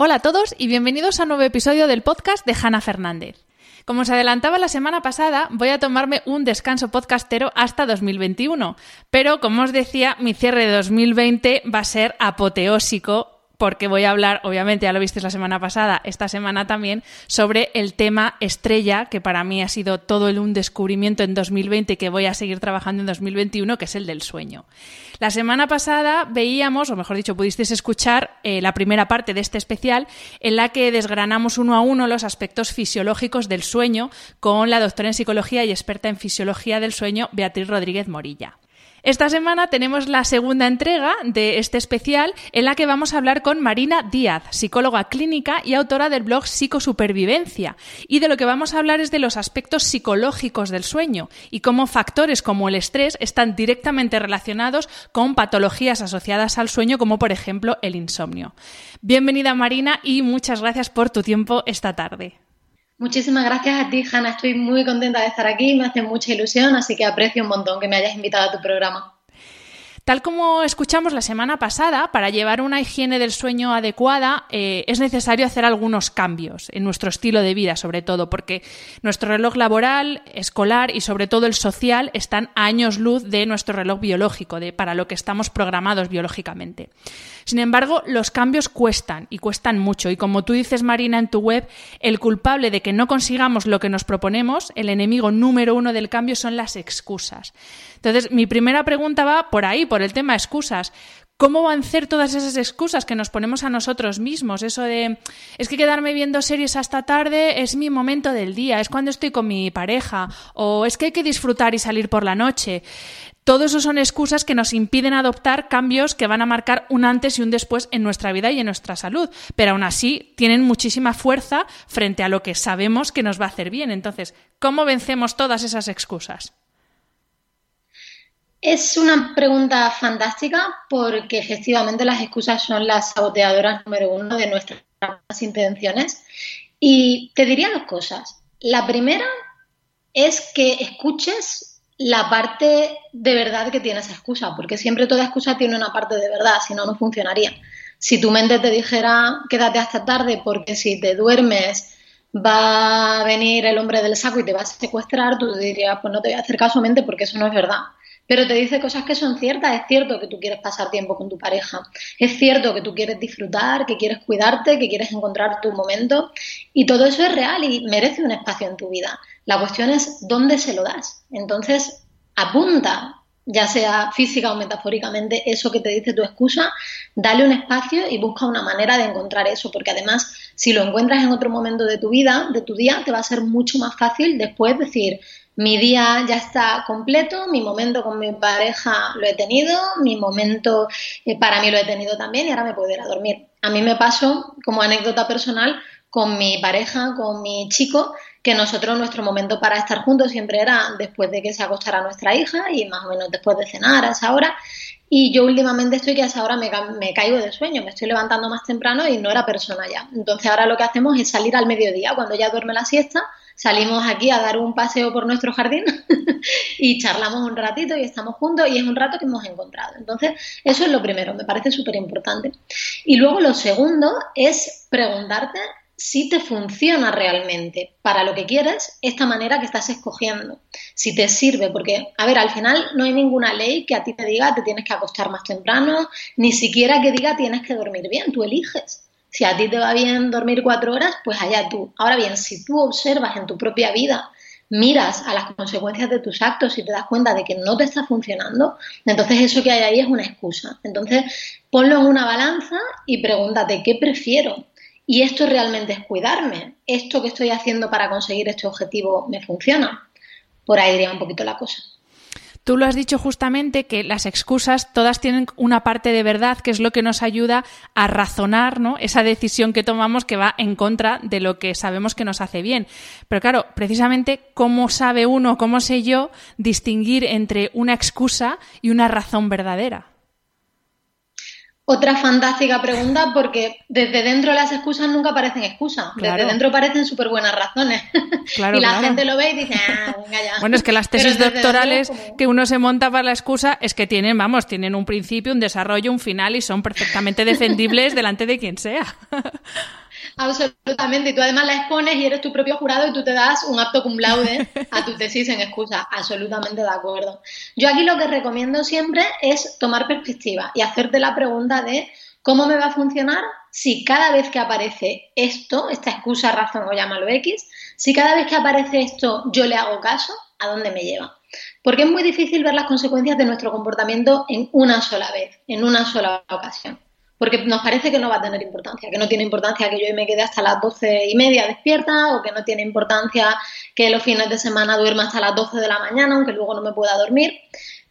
Hola a todos y bienvenidos a un nuevo episodio del podcast de Hanna Fernández. Como os adelantaba la semana pasada, voy a tomarme un descanso podcastero hasta 2021, pero como os decía, mi cierre de 2020 va a ser apoteósico porque voy a hablar, obviamente ya lo visteis la semana pasada, esta semana también, sobre el tema estrella, que para mí ha sido todo el un descubrimiento en 2020 y que voy a seguir trabajando en 2021, que es el del sueño. La semana pasada veíamos, o mejor dicho, pudisteis escuchar eh, la primera parte de este especial, en la que desgranamos uno a uno los aspectos fisiológicos del sueño con la doctora en psicología y experta en fisiología del sueño, Beatriz Rodríguez Morilla. Esta semana tenemos la segunda entrega de este especial en la que vamos a hablar con Marina Díaz, psicóloga clínica y autora del blog Psicosupervivencia. Y de lo que vamos a hablar es de los aspectos psicológicos del sueño y cómo factores como el estrés están directamente relacionados con patologías asociadas al sueño como por ejemplo el insomnio. Bienvenida Marina y muchas gracias por tu tiempo esta tarde. Muchísimas gracias a ti, Hanna. Estoy muy contenta de estar aquí, me hace mucha ilusión, así que aprecio un montón que me hayas invitado a tu programa. Tal como escuchamos la semana pasada, para llevar una higiene del sueño adecuada eh, es necesario hacer algunos cambios en nuestro estilo de vida, sobre todo, porque nuestro reloj laboral, escolar y sobre todo el social están a años luz de nuestro reloj biológico, de, para lo que estamos programados biológicamente. Sin embargo, los cambios cuestan y cuestan mucho. Y como tú dices, Marina, en tu web, el culpable de que no consigamos lo que nos proponemos, el enemigo número uno del cambio son las excusas. Entonces, mi primera pregunta va por ahí, por el tema excusas. ¿Cómo van a ser todas esas excusas que nos ponemos a nosotros mismos? Eso de, es que quedarme viendo series hasta tarde es mi momento del día, es cuando estoy con mi pareja, o es que hay que disfrutar y salir por la noche. Todo eso son excusas que nos impiden adoptar cambios que van a marcar un antes y un después en nuestra vida y en nuestra salud, pero aún así tienen muchísima fuerza frente a lo que sabemos que nos va a hacer bien. Entonces, ¿cómo vencemos todas esas excusas? Es una pregunta fantástica porque efectivamente las excusas son las saboteadoras número uno de nuestras intenciones. Y te diría dos cosas. La primera es que escuches la parte de verdad que tiene esa excusa, porque siempre toda excusa tiene una parte de verdad, si no, no funcionaría. Si tu mente te dijera quédate hasta tarde porque si te duermes va a venir el hombre del saco y te va a secuestrar, tú dirías, pues no te voy a hacer caso mente porque eso no es verdad. Pero te dice cosas que son ciertas. Es cierto que tú quieres pasar tiempo con tu pareja. Es cierto que tú quieres disfrutar, que quieres cuidarte, que quieres encontrar tu momento. Y todo eso es real y merece un espacio en tu vida. La cuestión es dónde se lo das. Entonces, apunta, ya sea física o metafóricamente, eso que te dice tu excusa, dale un espacio y busca una manera de encontrar eso, porque además, si lo encuentras en otro momento de tu vida, de tu día, te va a ser mucho más fácil después decir, mi día ya está completo, mi momento con mi pareja lo he tenido, mi momento eh, para mí lo he tenido también y ahora me puedo ir a dormir. A mí me pasó, como anécdota personal, con mi pareja, con mi chico, que nosotros nuestro momento para estar juntos siempre era después de que se acostara nuestra hija y más o menos después de cenar a esa hora. Y yo últimamente estoy que a esa hora me, me, caigo de sueño, me estoy levantando más temprano y no era persona ya. Entonces ahora lo que hacemos es salir al mediodía, cuando ya duerme la siesta, salimos aquí a dar un paseo por nuestro jardín y charlamos un ratito y estamos juntos y es un rato que hemos encontrado. Entonces eso es lo primero, me parece súper importante. Y luego lo segundo es preguntarte si te funciona realmente para lo que quieres esta manera que estás escogiendo. Si te sirve, porque, a ver, al final no hay ninguna ley que a ti te diga te tienes que acostar más temprano, ni siquiera que diga tienes que dormir bien, tú eliges. Si a ti te va bien dormir cuatro horas, pues allá tú. Ahora bien, si tú observas en tu propia vida, miras a las consecuencias de tus actos y te das cuenta de que no te está funcionando, entonces eso que hay ahí es una excusa. Entonces, ponlo en una balanza y pregúntate, ¿qué prefiero? Y esto realmente es cuidarme. Esto que estoy haciendo para conseguir este objetivo me funciona. Por ahí iría un poquito la cosa. Tú lo has dicho justamente que las excusas todas tienen una parte de verdad que es lo que nos ayuda a razonar ¿no? esa decisión que tomamos que va en contra de lo que sabemos que nos hace bien. Pero claro, precisamente cómo sabe uno, cómo sé yo distinguir entre una excusa y una razón verdadera. Otra fantástica pregunta porque desde dentro las excusas nunca parecen excusas, desde dentro parecen súper buenas razones. y la gente lo ve y dice, ah, venga ya. Bueno, es que las tesis doctorales que uno se monta para la excusa es que tienen, vamos, tienen un principio, un desarrollo, un final y son perfectamente defendibles delante de quien sea. Absolutamente. Y tú además la expones y eres tu propio jurado y tú te das un apto cum laude a tu tesis en excusa. Absolutamente de acuerdo. Yo aquí lo que recomiendo siempre es tomar perspectiva y hacerte la pregunta de cómo me va a funcionar si cada vez que aparece esto, esta excusa, razón o llámalo X, si cada vez que aparece esto yo le hago caso, ¿a dónde me lleva? Porque es muy difícil ver las consecuencias de nuestro comportamiento en una sola vez, en una sola ocasión porque nos parece que no va a tener importancia, que no tiene importancia que yo me quede hasta las doce y media despierta o que no tiene importancia que los fines de semana duerma hasta las doce de la mañana, aunque luego no me pueda dormir.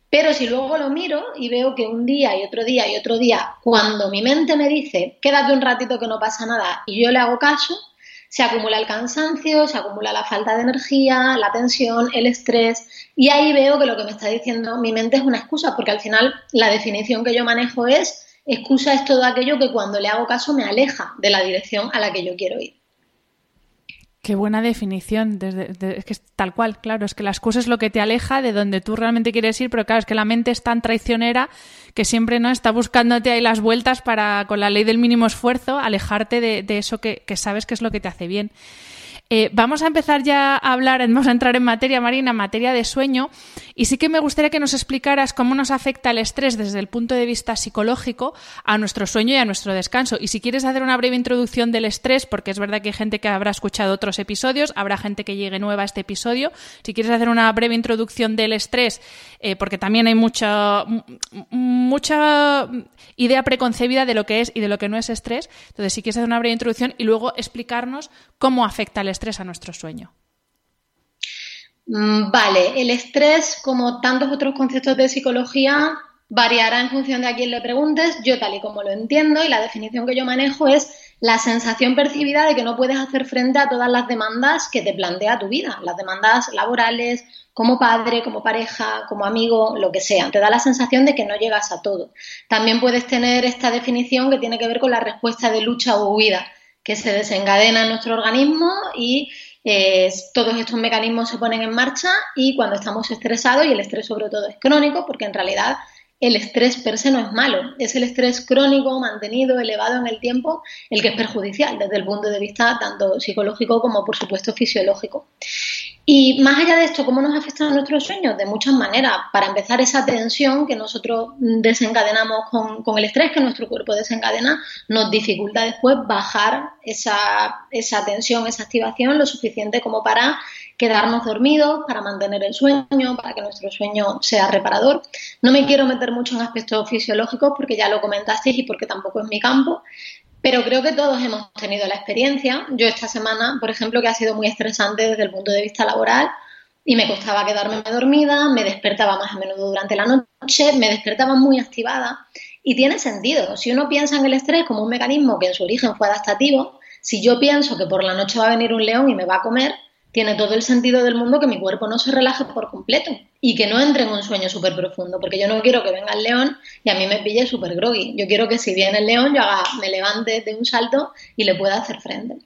Pero si luego lo miro y veo que un día y otro día y otro día, cuando mi mente me dice, quédate un ratito que no pasa nada y yo le hago caso, se acumula el cansancio, se acumula la falta de energía, la tensión, el estrés y ahí veo que lo que me está diciendo mi mente es una excusa, porque al final la definición que yo manejo es excusa es todo aquello que cuando le hago caso me aleja de la dirección a la que yo quiero ir. Qué buena definición, desde, es que es tal cual, claro, es que la excusa es lo que te aleja de donde tú realmente quieres ir, pero claro, es que la mente es tan traicionera que siempre no está buscándote ahí las vueltas para, con la ley del mínimo esfuerzo, alejarte de, eso que, que sabes que es lo que te hace bien. Eh, vamos a empezar ya a hablar, vamos a entrar en materia, Marina, materia de sueño. Y sí que me gustaría que nos explicaras cómo nos afecta el estrés desde el punto de vista psicológico a nuestro sueño y a nuestro descanso. Y si quieres hacer una breve introducción del estrés, porque es verdad que hay gente que habrá escuchado otros episodios, habrá gente que llegue nueva a este episodio. Si quieres hacer una breve introducción del estrés, eh, porque también hay mucha, mucha idea preconcebida de lo que es y de lo que no es estrés. Entonces, si quieres hacer una breve introducción y luego explicarnos cómo afecta el estrés a nuestro sueño. Mm, vale, el estrés, como tantos otros conceptos de psicología, variará en función de a quién le preguntes. Yo, tal y como lo entiendo, y la definición que yo manejo es la sensación percibida de que no puedes hacer frente a todas las demandas que te plantea tu vida, las demandas laborales, como padre, como pareja, como amigo, lo que sea. Te da la sensación de que no llegas a todo. También puedes tener esta definición que tiene que ver con la respuesta de lucha o huida que se desencadena en nuestro organismo y eh, todos estos mecanismos se ponen en marcha y cuando estamos estresados, y el estrés sobre todo es crónico, porque en realidad el estrés per se no es malo, es el estrés crónico, mantenido, elevado en el tiempo, el que es perjudicial desde el punto de vista tanto psicológico como por supuesto fisiológico. Y más allá de esto, ¿cómo nos afectan nuestros sueños? De muchas maneras. Para empezar, esa tensión que nosotros desencadenamos con, el estrés que nuestro cuerpo desencadena, nos dificulta después bajar esa, esa tensión, esa activación lo suficiente como para quedarnos dormidos, para mantener el sueño, para que nuestro sueño sea reparador. No me quiero meter mucho en aspectos fisiológicos porque ya lo comentasteis y porque tampoco es mi campo, pero creo que todos hemos tenido la experiencia. Yo esta semana, por ejemplo, que ha sido muy estresante desde el punto de vista laboral y me costaba quedarme dormida, me despertaba más a menudo durante la noche, me despertaba muy activada y tiene sentido. Si uno piensa en el estrés como un mecanismo que en su origen fue adaptativo, si yo pienso que por la noche va a venir un león y me va a comer, tiene todo el sentido del mundo que mi cuerpo no se relaje por completo y que no entre en un sueño súper profundo, porque yo no quiero que venga el león y a mí me pille súper groggy. Yo quiero que si viene el león yo haga, me levante de un salto y le pueda hacer frente.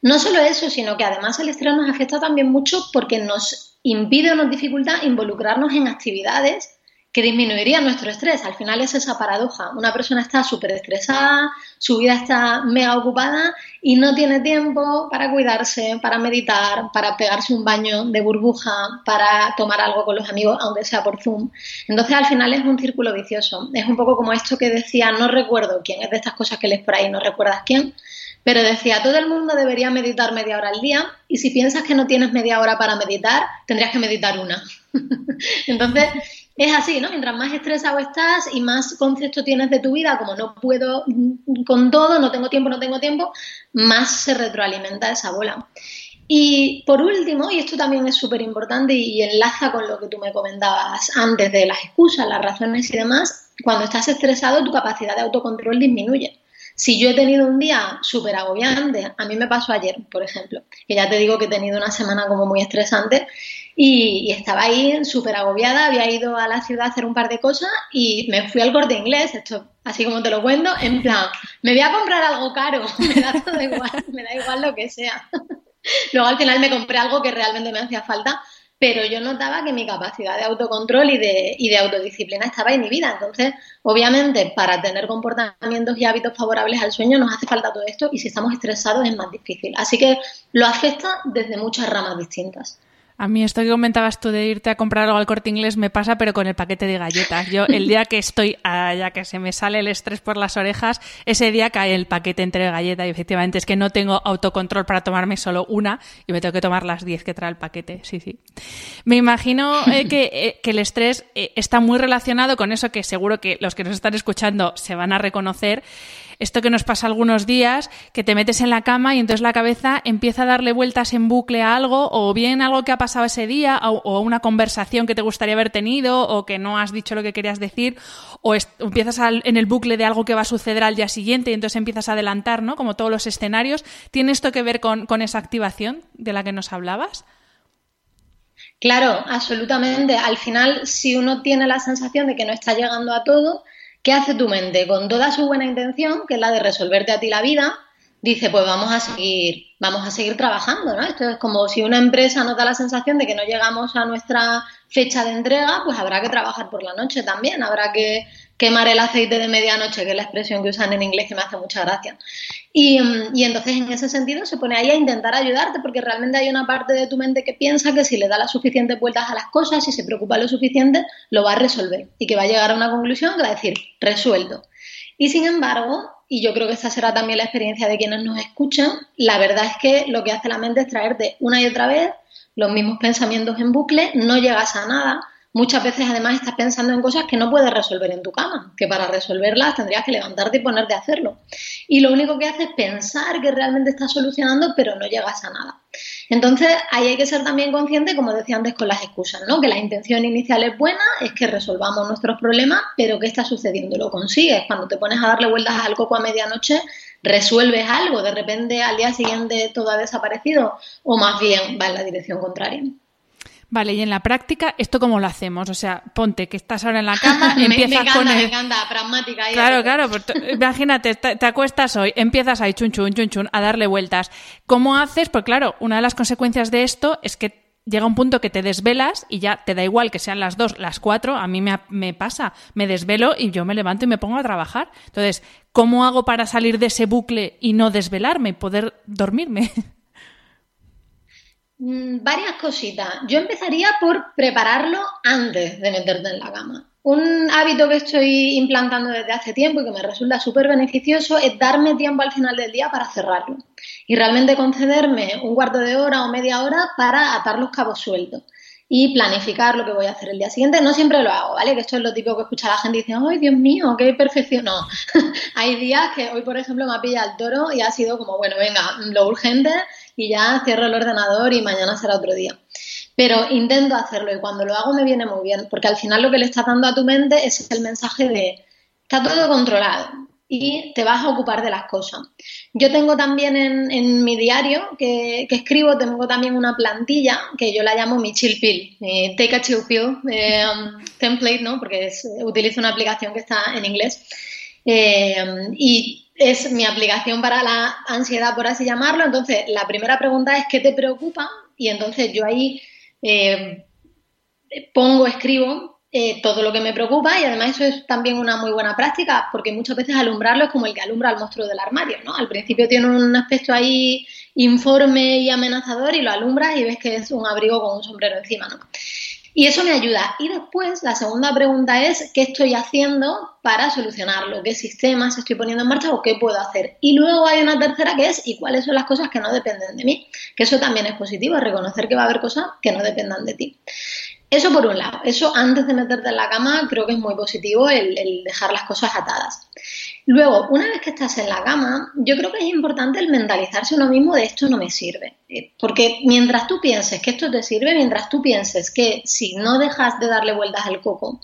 No solo eso, sino que además el estrés nos afecta también mucho porque nos impide o nos dificulta involucrarnos en actividades que disminuiría nuestro estrés. Al final es esa paradoja. Una persona está súper estresada, su vida está mega ocupada y no tiene tiempo para cuidarse, para meditar, para pegarse un baño de burbuja, para tomar algo con los amigos, aunque sea por Zoom. Entonces al final es un círculo vicioso. Es un poco como esto que decía, no recuerdo quién, es de estas cosas que lees por ahí, no recuerdas quién, pero decía, todo el mundo debería meditar media hora al día y si piensas que no tienes media hora para meditar, tendrías que meditar una. Entonces, es así, ¿no? Mientras más estresado estás y más concepto tienes de tu vida, como no puedo con todo, no tengo tiempo, no tengo tiempo, más se retroalimenta esa bola. Y por último, y esto también es súper importante y enlaza con lo que tú me comentabas antes de las excusas, las razones y demás, cuando estás estresado tu capacidad de autocontrol disminuye. Si yo he tenido un día súper agobiante, a mí me pasó ayer, por ejemplo, que ya te digo que he tenido una semana como muy estresante y, estaba ahí súper agobiada, había ido a la ciudad a hacer un par de cosas y me fui al corte inglés, esto así como te lo cuento, en plan, me voy a comprar algo caro, me da todo igual, me da igual lo que sea. Luego al final me compré algo que realmente me hacía falta, pero yo notaba que mi capacidad de autocontrol y de, y de autodisciplina estaba inhibida. Entonces, obviamente, para tener comportamientos y hábitos favorables al sueño nos hace falta todo esto y si estamos estresados es más difícil. Así que lo afecta desde muchas ramas distintas. A mí esto que comentabas tú de irte a comprar algo al corte inglés me pasa, pero con el paquete de galletas. Yo, el día que estoy allá, que se me sale el estrés por las orejas, ese día cae el paquete entre galletas y efectivamente es que no tengo autocontrol para tomarme solo una y me tengo que tomar las 10 que trae el paquete. Sí, sí. Me imagino eh, eh, que, el estrés eh, está muy relacionado con eso que seguro que los que nos están escuchando se van a reconocer esto que nos pasa algunos días, que te metes en la cama y entonces la cabeza empieza a darle vueltas en bucle a algo, o bien algo que ha pasado ese día, o, una conversación que te gustaría haber tenido, o que no has dicho lo que querías decir, o empiezas en el bucle de algo que va a suceder al día siguiente y entonces empiezas a adelantar, ¿no? Como todos los escenarios. ¿Tiene esto que ver con, con esa activación de la que nos hablabas? Claro, absolutamente. Al final, si uno tiene la sensación de que no está llegando a todo, ¿Qué hace tu mente? Con toda su buena intención, que es la de resolverte a ti la vida, dice, pues vamos a seguir, vamos a seguir trabajando, ¿no? Esto es como si una empresa nos da la sensación de que no llegamos a nuestra fecha de entrega, pues habrá que trabajar por la noche también, habrá que quemar el aceite de medianoche, que es la expresión que usan en inglés que me hace mucha gracia. Y, mm, y, entonces en ese sentido se pone ahí a intentar ayudarte porque realmente hay una parte de tu mente que piensa que si le da las suficientes vueltas a las cosas, si se preocupa lo suficiente, lo va a resolver y que va a llegar a una conclusión que va a decir, resuelto. Y sin embargo, y yo creo que esta será también la experiencia de quienes nos escuchan, la verdad es que lo que hace la mente es traerte una y otra vez los mismos pensamientos en bucle, no llegas a nada Muchas veces además estás pensando en cosas que no puedes resolver en tu cama, que para resolverlas tendrías que levantarte y ponerte a hacerlo. Y lo único que haces es pensar que realmente estás solucionando, pero no llegas a nada. Entonces, ahí hay que ser también consciente, como decía antes con las excusas, ¿no? Que la intención inicial es buena, es que resolvamos nuestros problemas, pero ¿qué está sucediendo? Lo consigues. Cuando te pones a darle vueltas al coco a medianoche, resuelves algo, de repente al día siguiente todo ha desaparecido, o más bien va en la dirección contraria. Vale, y en la práctica, ¿esto cómo lo hacemos? O sea, ponte que estás ahora en la cama, empiezas con el... Me encanta, pragmática. Claro, claro, pues imagínate, te, acuestas hoy, empiezas ahí chun chun, chun chun, a darle vueltas. ¿Cómo haces? Pues claro, una de las consecuencias de esto es que llega un punto que te desvelas y ya te da igual que sean las dos, las cuatro, a mí me, me pasa, me desvelo y yo me levanto y me pongo a trabajar. Entonces, ¿cómo hago para salir de ese bucle y no desvelarme y poder dormirme? Mm, varias cositas. Yo empezaría por prepararlo antes de meterte en la cama. Un hábito que estoy implantando desde hace tiempo y que me resulta súper beneficioso es darme tiempo al final del día para cerrarlo y realmente concederme un cuarto de hora o media hora para atar los cabos sueltos y planificar lo que voy a hacer el día siguiente. No siempre lo hago, ¿vale? Que esto es lo típico que escucha la gente y dice, ¡ay, Dios mío, qué perfección! No, hay días que hoy, por ejemplo, me ha pillado el toro y ha sido como, bueno, venga, lo urgente y ya cierro el ordenador y mañana será otro día. Pero intento hacerlo y cuando lo hago me viene muy bien, porque al final lo que le estás dando a tu mente es el mensaje de está todo controlado y te vas a ocupar de las cosas. Yo tengo también en, mi diario que, escribo, tengo también una plantilla que yo la llamo mi chill pill, mi take a chill pill eh, template, ¿no? porque utilizo una aplicación que está en inglés. Eh, y es mi aplicación para la ansiedad, por así llamarlo. Entonces, la primera pregunta es ¿qué te preocupa? Y entonces yo ahí eh, pongo, escribo eh, todo lo que me preocupa y además eso es también una muy buena práctica porque muchas veces alumbrarlo es como el que alumbra al monstruo del armario, ¿no? Al principio tiene un aspecto ahí informe y amenazador y lo alumbras y ves que es un abrigo con un sombrero encima, ¿no? Y eso me ayuda. Y después, la segunda pregunta es, ¿qué estoy haciendo para solucionarlo? ¿Qué sistemas estoy poniendo en marcha o qué puedo hacer? Y luego hay una tercera que es, ¿y cuáles son las cosas que no dependen de mí? Que eso también es positivo, reconocer que va a haber cosas que no dependan de ti. Eso por un lado, eso antes de meterte en la cama creo que es muy positivo el, dejar las cosas atadas. Luego, una vez que estás en la cama, yo creo que es importante el mentalizarse uno mismo de esto no me sirve. Eh, porque mientras tú pienses que esto te sirve, mientras tú pienses que si no dejas de darle vueltas al coco,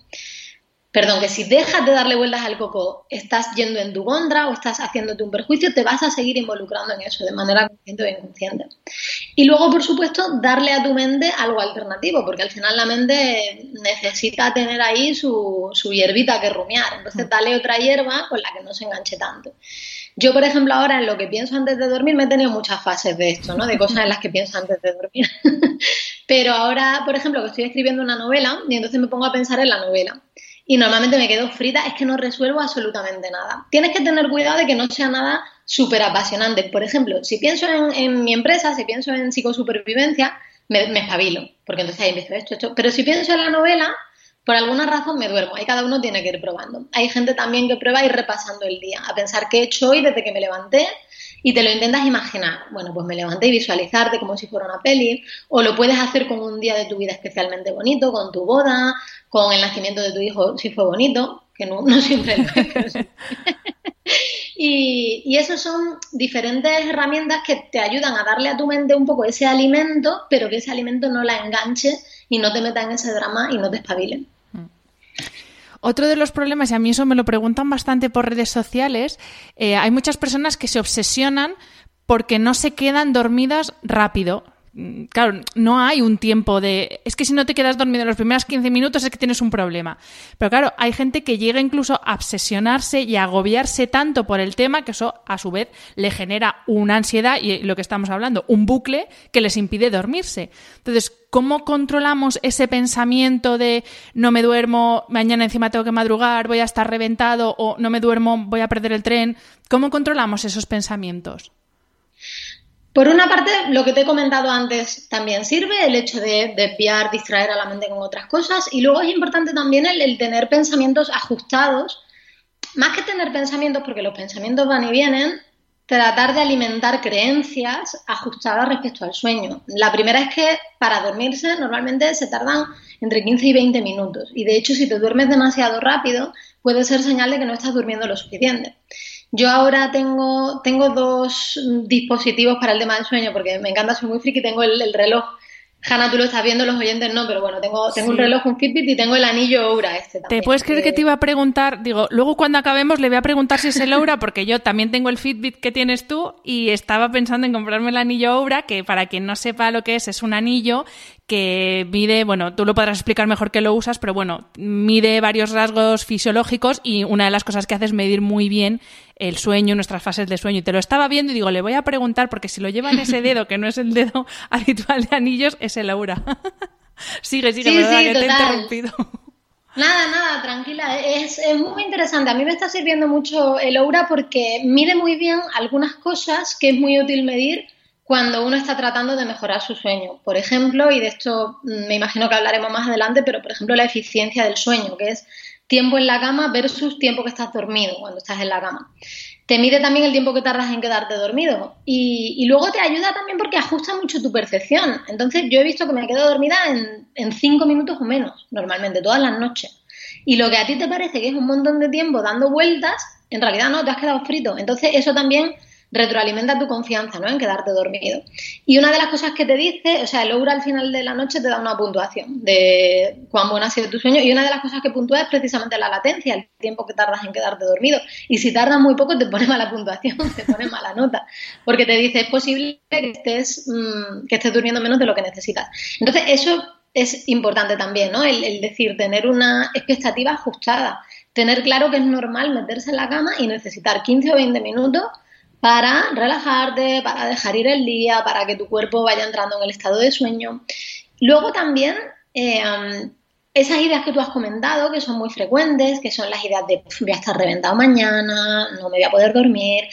perdón, que si dejas de darle vueltas al coco, estás yendo en tu contra o estás haciéndote un perjuicio, te vas a seguir involucrando en eso de manera consciente o inconsciente. Y luego, por supuesto, darle a tu mente algo alternativo, porque al final la mente necesita tener ahí su, su hierbita que rumiar. Entonces, mm. dale otra hierba con la que no se enganche tanto. Yo, por ejemplo, ahora en lo que pienso antes de dormir, me he tenido muchas fases de esto, ¿no? De cosas en las que pienso antes de dormir. Pero ahora, por ejemplo, que estoy escribiendo una novela y entonces me pongo a pensar en la novela y normalmente me quedo frita, es que no resuelvo absolutamente nada. Tienes que tener cuidado de que no sea nada súper apasionante. Por ejemplo, si pienso en, mi empresa, si pienso en psicosupervivencia, me, espabilo, porque entonces ahí empiezo esto, esto. Pero si pienso en la novela, por alguna razón me duermo. Ahí cada uno tiene que ir probando. Hay gente también que prueba ir repasando el día, a pensar qué he hecho hoy desde que me levanté y te lo intentas imaginar. Bueno, pues me levanté y visualizarte como si fuera una peli, o lo puedes hacer con un día de tu vida especialmente bonito, con tu boda, con el nacimiento de tu hijo si fue bonito, que no, siempre lo es. y, y esas son diferentes herramientas que te ayudan a darle a tu mente un poco ese alimento, pero que ese alimento no la enganche y no te meta en ese drama y no te espabile. Otro de los problemas, y a mí eso me lo preguntan bastante por redes sociales, eh, hay muchas personas que se obsesionan porque no se quedan dormidas rápido. Mm, claro, no hay un tiempo de... Es que si no te quedas dormido en los primeros 15 minutos es que tienes un problema. Pero claro, hay gente que llega incluso a obsesionarse y a agobiarse tanto por el tema que eso a su vez le genera una ansiedad y lo que estamos hablando, un bucle que les impide dormirse. Entonces, ¿cómo controlamos ese pensamiento de no me duermo, mañana encima tengo que madrugar, voy a estar reventado o no me duermo, voy a perder el tren? ¿Cómo controlamos esos pensamientos? Por una parte, lo que te he comentado antes también sirve, el hecho de desviar, distraer a la mente con otras cosas. Y luego es importante también el, tener pensamientos ajustados. Más que tener pensamientos, porque los pensamientos van y vienen, tratar de alimentar creencias ajustadas respecto al sueño. La primera es que para dormirse normalmente se tardan entre 15 y 20 minutos. Y de hecho, si te duermes demasiado rápido, puede ser señal de que no estás durmiendo lo suficiente. Yo ahora tengo, tengo dos dispositivos para el tema del sueño, porque me encanta, soy muy friki, tengo el, reloj. Hanna, tú lo estás viendo, los oyentes no, pero bueno, tengo, tengo un reloj, un Fitbit y tengo el anillo Oura este también. ¿Te puedes creer que te iba a preguntar? Digo, luego cuando acabemos le voy a preguntar si es el Oura, porque yo también tengo el Fitbit que tienes tú y estaba pensando en comprarme el anillo Oura, que para quien no sepa lo que es, es un anillo que mide, bueno, tú lo podrás explicar mejor que lo usas, pero bueno, mide varios rasgos fisiológicos y una de las cosas que hace es medir muy bien el sueño, nuestras fases de sueño. Y te lo estaba viendo y digo, le voy a preguntar, porque si lo lleva en ese dedo, que no es el dedo habitual de anillos, es el aura. sigue, sigue, sí, sí, que te he interrumpido. Nada, nada, tranquila. Es, es, muy interesante. A mí me está sirviendo mucho el aura porque mide muy bien algunas cosas que es muy útil medir cuando uno está tratando de mejorar su sueño. Por ejemplo, y de esto me imagino que hablaremos más adelante, pero por ejemplo la eficiencia del sueño, que es tiempo en la cama versus tiempo que estás dormido cuando estás en la cama. Te mide también el tiempo que tardas en quedarte dormido y, luego te ayuda también porque ajusta mucho tu percepción. Entonces yo he visto que me quedo dormida en cinco minutos o menos, normalmente, todas las noches. Y lo que a ti te parece que es un montón de tiempo dando vueltas, en realidad no, te has quedado frito. Entonces eso también retroalimenta tu confianza, ¿no? En quedarte dormido. Y una de las cosas que te dice, o sea, el Oura al final de la noche te da una puntuación de cuán bueno ha sido tu sueño y una de las cosas que puntúa es precisamente la latencia, el tiempo que tardas en quedarte dormido. Y si tardas muy poco te pone mala puntuación, te pone mala nota, porque te dice es posible que estés, mm, que estés durmiendo menos de lo que necesitas. Entonces, eso es importante también, ¿no? El, el decir, tener una expectativa ajustada, tener claro que es normal meterse en la cama y necesitar 15 o 20 minutos para relajarte, para dejar ir el día, para que tu cuerpo vaya entrando en el estado de sueño. Luego también eh, esas ideas que tú has comentado, que son muy frecuentes, que son las ideas de voy a estar reventado mañana, no me voy a poder dormir,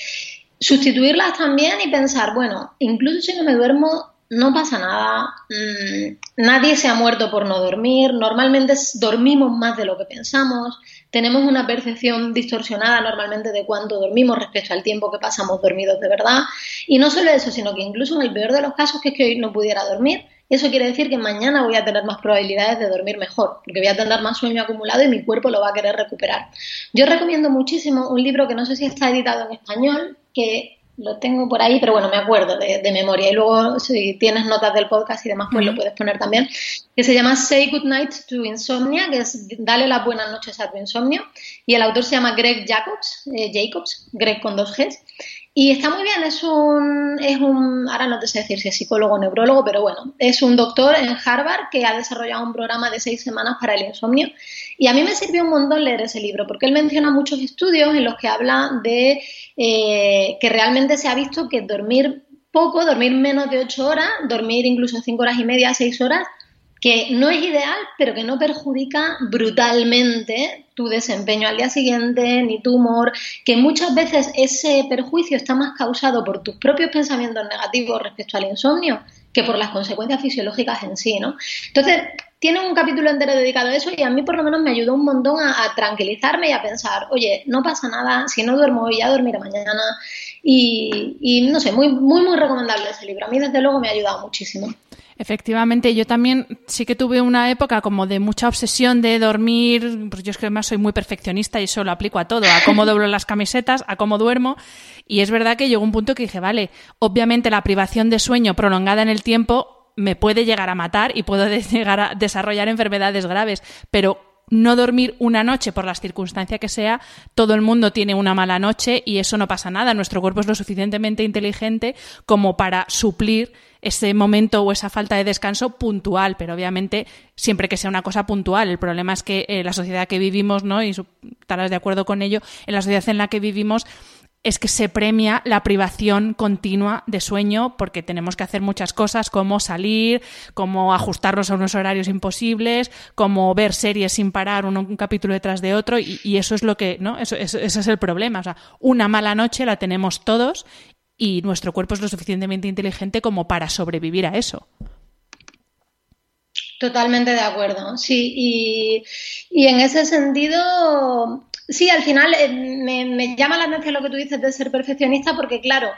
sustituirlas también y pensar, bueno, incluso si no me duermo, no pasa nada, mm, nadie se ha muerto por no dormir, normalmente dormimos más de lo que pensamos, tenemos una percepción distorsionada normalmente de cuánto dormimos respecto al tiempo que pasamos dormidos de verdad. Y no solo eso, sino que incluso en el peor de los casos, que es que hoy no pudiera dormir, eso quiere decir que mañana voy a tener más probabilidades de dormir mejor, porque voy a tener más sueño acumulado y mi cuerpo lo va a querer recuperar. Yo recomiendo muchísimo un libro que no sé si está editado en español, que lo tengo por ahí, pero bueno, me acuerdo de, memoria. Y luego, si tienes notas del podcast y demás, pues lo puedes poner también. Que se llama Say Good Night to Insomnia, que es Dale las buenas noches a tu insomnio. Y el autor se llama Greg Jacobs, eh, Jacobs, Greg con dos Gs. Y está muy bien, es un, es un, ahora no te sé decir si es psicólogo o neurólogo, pero bueno, es un doctor en Harvard que ha desarrollado un programa de seis semanas para el insomnio. Y a mí me sirvió un montón leer ese libro, porque él menciona muchos estudios en los que habla de eh, que realmente se ha visto que dormir poco, dormir menos de ocho horas, dormir incluso cinco horas y media, seis horas, que no es ideal, pero que no perjudica brutalmente tu desempeño al día siguiente, ni tu humor, que muchas veces ese perjuicio está más causado por tus propios pensamientos negativos respecto al insomnio que por las consecuencias fisiológicas en sí, ¿no? Entonces, tiene un capítulo entero dedicado a eso y a mí por lo menos me ayudó un montón a, a tranquilizarme y a pensar, oye, no pasa nada, si no duermo hoy ya dormiré mañana y, y no sé, muy, muy, muy recomendable ese libro. A mí desde luego me ha ayudado muchísimo. Efectivamente, yo también sí que tuve una época como de mucha obsesión de dormir, pues yo es que además soy muy perfeccionista y eso lo aplico a todo, a cómo doblo las camisetas, a cómo duermo, y es verdad que llegó un punto que dije, vale, obviamente la privación de sueño prolongada en el tiempo me puede llegar a matar y puedo llegar a desarrollar enfermedades graves, pero no dormir una noche por las circunstancias que sea, todo el mundo tiene una mala noche y eso no pasa nada. Nuestro cuerpo es lo suficientemente inteligente como para suplir ese momento o esa falta de descanso puntual, pero obviamente siempre que sea una cosa puntual. El problema es que eh, la sociedad que vivimos, ¿no? Y estarás de acuerdo con ello, en la sociedad en la que vivimos es que se premia la privación continua de sueño porque tenemos que hacer muchas cosas como salir, como ajustarnos a unos horarios imposibles, como ver series sin parar un, capítulo detrás de otro y, eso es lo que, ¿no? Eso, ese es el problema. O sea, una mala noche la tenemos todos y nuestro cuerpo es lo suficientemente inteligente como para sobrevivir a eso. Totalmente de acuerdo, sí, y, en ese sentido Sí, al final eh, me, llama la atención lo que tú dices de ser perfeccionista porque, claro,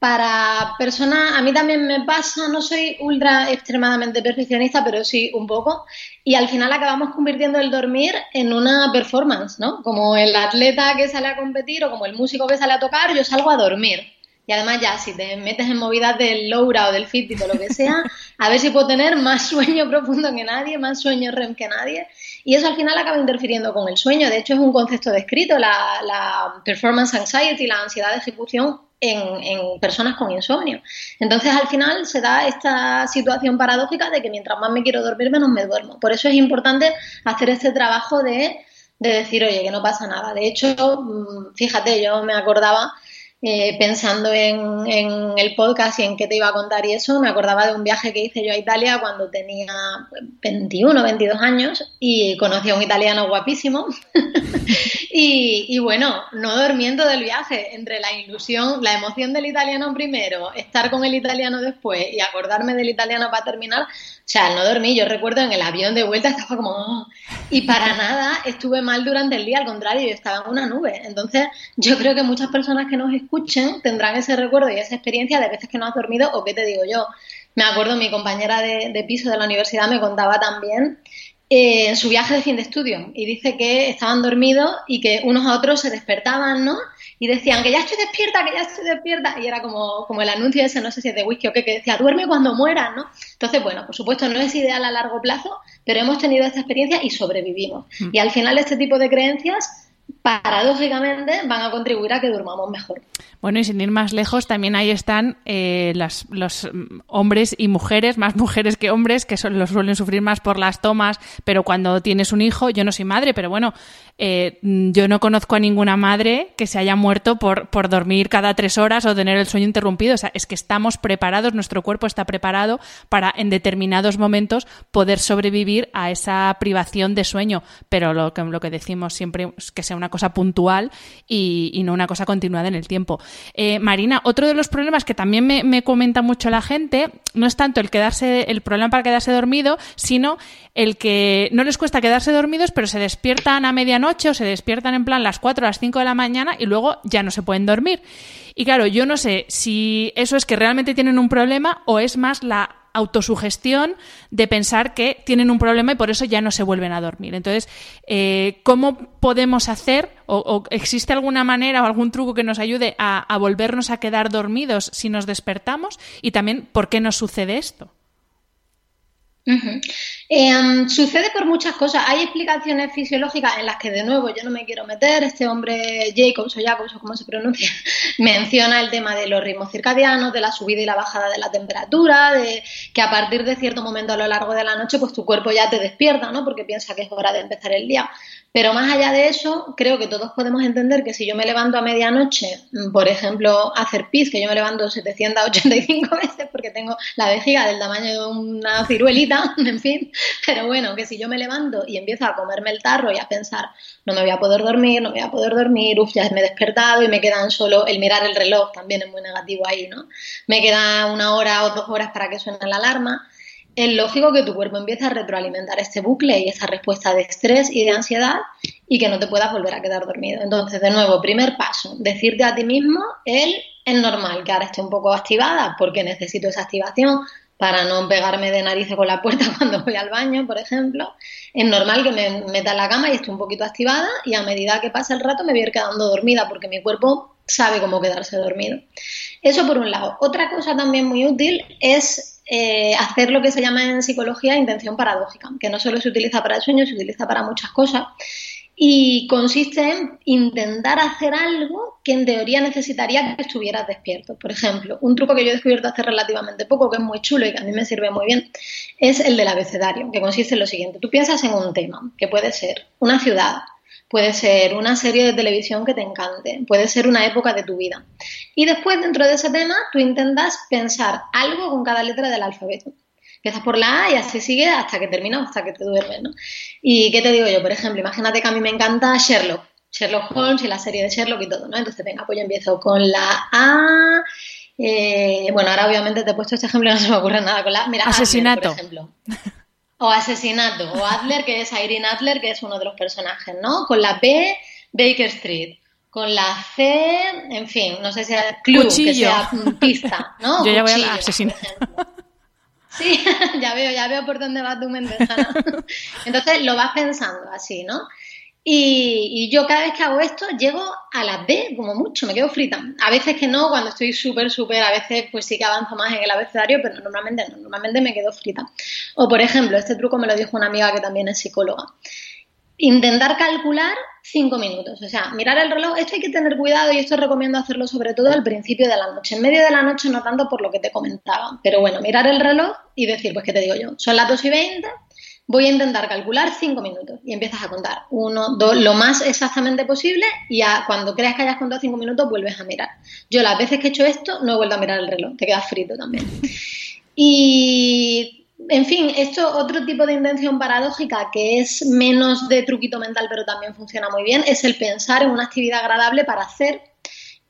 para personas, a mí también me pasa, no soy ultra extremadamente perfeccionista, pero sí un poco, y al final acabamos convirtiendo el dormir en una performance, ¿no? Como el atleta que sale a competir o como el músico que sale a tocar, yo salgo a dormir. Y además ya, si te metes en movidas del Loura o del Fitbit o lo que sea, a ver si puedo tener más sueño profundo que nadie, más sueño REM que nadie. Y eso al final acaba interfiriendo con el sueño. De hecho, es un concepto descrito, la, la performance anxiety, la ansiedad de ejecución en, en, personas con insomnio. Entonces, al final se da esta situación paradójica de que mientras más me quiero dormir, menos me duermo. Por eso es importante hacer este trabajo de, de decir, oye, que no pasa nada. De hecho, mm, fíjate, yo me acordaba eh, pensando en, en, el podcast y en qué te iba a contar y eso, me acordaba de un viaje que hice yo a Italia cuando tenía 21, 22 años y conocí a un italiano guapísimo. y, bueno, no durmiendo del viaje, entre la ilusión, la emoción del italiano primero, estar con el italiano después y acordarme del italiano para terminar, o sea, no dormí, yo recuerdo en el avión de vuelta estaba como... Oh", y para nada estuve mal durante el día, al contrario, yo estaba en una nube. Entonces, yo creo que muchas personas que nos escuchen tendrán ese recuerdo y esa experiencia de veces que no has dormido o qué te digo yo. Me acuerdo, mi compañera de, piso de la universidad me contaba también eh, en su viaje de fin de estudio y dice que estaban dormidos y que unos a otros se despertaban, ¿no? y decían que ya estoy despierta, que ya estoy despierta, y era como, como el anuncio ese, no sé si es de whisky o qué, que decía, duerme cuando mueras, ¿no? Entonces, bueno, por supuesto no es ideal a largo plazo, pero hemos tenido esta experiencia y sobrevivimos. Mm. Y al final este tipo de creencias paradójicamente van a contribuir a que durmamos mejor. Bueno, y sin ir más lejos, también ahí están eh, los hombres y mujeres, más mujeres que hombres, que son, los suelen sufrir más por las tomas, pero cuando tienes un hijo, yo no soy madre, pero bueno, eh, yo no conozco a ninguna madre que se haya muerto por, por dormir cada tres horas o tener el sueño interrumpido. O sea, es que estamos preparados, nuestro cuerpo está preparado para en determinados momentos poder sobrevivir a esa privación de sueño, pero lo que, lo que decimos siempre es que sea una cosa puntual y, no una cosa continuada en el tiempo. Eh, Marina, otro de los problemas que también me, comenta mucho la gente no es tanto el quedarse, el problema para quedarse dormido, sino el que no les cuesta quedarse dormidos, pero se despiertan a medianoche o se despiertan en plan las 4 o las 5 de la mañana y luego ya no se pueden dormir. Y claro, yo no sé si eso es que realmente tienen un problema o es más la autosugestión de pensar que tienen un problema y por eso ya no se vuelven a dormir. Entonces, eh, ¿cómo podemos hacer o, existe alguna manera o algún truco que nos ayude a, a volvernos a quedar dormidos si nos despertamos? Y también, ¿por qué nos sucede esto? Em, sucede por muchas cosas. Hay explicaciones fisiológicas en las que, de nuevo, yo no me quiero meter. Este hombre, Jacobs o Jacobs, o como se pronuncia, menciona el tema de los ritmos circadianos, de la subida y la bajada de la temperatura, de que a partir de cierto momento a lo largo de la noche, pues tu cuerpo ya te despierta, ¿no? Porque piensa que es hora de empezar el día. Pero más allá de eso, creo que todos podemos entender que si yo me levanto a medianoche, mm, por ejemplo, a hacer pis, que yo me levanto 785 veces porque tengo la vejiga del tamaño de una ciruelita, en fin, pero bueno, que si yo me levanto y empiezo a comerme el tarro y a pensar, no me voy a poder dormir, no me voy a poder dormir, uff, ya me he despertado y me quedan solo el mirar el reloj, también es muy negativo ahí, ¿no? Me queda una hora o dos horas para que suene la alarma es lógico que tu cuerpo empiece a retroalimentar este bucle y esa respuesta de estrés y de ansiedad y que no te puedas volver a quedar dormido. Entonces, de nuevo, primer paso, decirte a ti mismo, él es normal que ahora esté un poco activada porque necesito esa activación para no pegarme de narices con la puerta cuando voy al baño, por ejemplo. Es normal que me meta en la cama y esté un poquito activada y a medida que pasa el rato me voy a ir quedando dormida porque mi cuerpo sabe cómo quedarse dormido. Eso por un lado. Otra cosa también muy útil es eh, hacer lo que se llama en psicología intención paradójica, que no solo se utiliza para el sueño, se utiliza para muchas cosas. Y consiste en intentar hacer algo que en teoría necesitaría que estuvieras despierto. Por ejemplo, un truco que yo he descubierto hace relativamente poco, que es muy chulo y que a mí me sirve muy bien, es el del abecedario, que consiste en lo siguiente. Tú piensas en un tema, que puede ser una ciudad, puede ser una serie de televisión que te encante, puede ser una época de tu vida. Y después, dentro de ese tema, tú intentas pensar algo con cada letra del alfabeto. Empiezas por la A y así sigue hasta que termina, hasta que te duermes, ¿no? ¿Y qué te digo yo? Por ejemplo, imagínate que a mí me encanta Sherlock, Sherlock Holmes y la serie de Sherlock y todo, ¿no? Entonces, venga, pues yo empiezo con la A. Eh, bueno, ahora obviamente te he puesto este ejemplo y no se me ocurre nada con la Mira, Asesinato. por ejemplo. O asesinato, o Adler, que es Irene Adler, que es uno de los personajes, ¿no? Con la B, Baker Street. Con la C, en fin, no sé si sea club, que sea pista, ¿no? Yo ya voy a asesinar. Sí, ya veo, ya veo por dónde va tu mente, Entonces lo vas pensando así, ¿no? Y, yo cada vez que hago esto llego a las D como mucho, me quedo frita. A veces que no, cuando estoy súper, súper, a veces pues sí que avanzo más en el abecedario, pero normalmente no, normalmente me quedo frita. O por ejemplo, este truco me lo dijo una amiga que también es psicóloga. Intentar calcular cinco minutos, o sea, mirar el reloj, esto hay que tener cuidado y esto recomiendo hacerlo sobre todo al principio de la noche. En medio de la noche no tanto por lo que te comentaba, pero bueno, mirar el reloj y decir, pues, ¿qué te digo yo? Son las 2 y 20, voy a intentar calcular cinco minutos y empiezas a contar uno, dos, lo más exactamente posible y cuando creas que hayas contado cinco minutos vuelves a mirar. Yo las veces que he hecho esto no he vuelto a mirar el reloj, te quedas frito también. Y en fin, esto otro tipo de intención paradójica que es menos de truquito mental pero también funciona muy bien es el pensar en una actividad agradable para hacer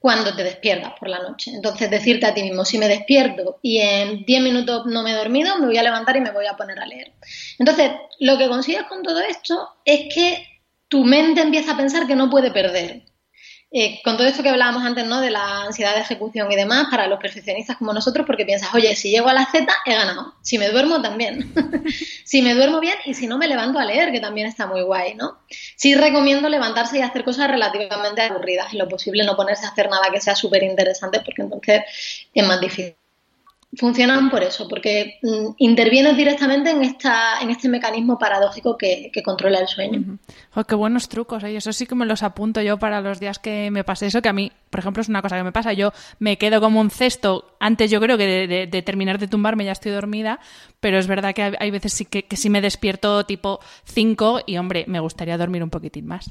cuando te despiertas por la noche. Entonces, decirte a ti mismo, si me despierto y en 10 minutos no me he dormido, me voy a levantar y me voy a poner a leer. Entonces, lo que consigues con todo esto es que tu mente empieza a pensar que no puede perder. Eh, con todo esto que hablábamos antes, ¿no? De la ansiedad de ejecución y demás, para los perfeccionistas como nosotros, porque piensas, oye, si llego a la Z, he ganado. Si me duermo, también. si me duermo bien y si no, me levanto a leer, que también está muy guay, ¿no? Sí recomiendo levantarse y hacer cosas relativamente aburridas. En lo posible no ponerse a hacer nada que sea súper interesante, porque entonces es más difícil. Funcionan por eso, porque mm, intervienes directamente en esta, en este mecanismo paradójico que, controla el sueño. qué buenos trucos, ¿eh? eso sí que me los apunto yo para los días que me pase eso, que a mí, por ejemplo, es una cosa que me pasa, yo me quedo como un cesto, antes yo creo que de, terminar de tumbarme ya estoy dormida, pero es verdad que hay, veces sí que, que sí me despierto tipo 5 y, hombre, me gustaría dormir un poquitín más.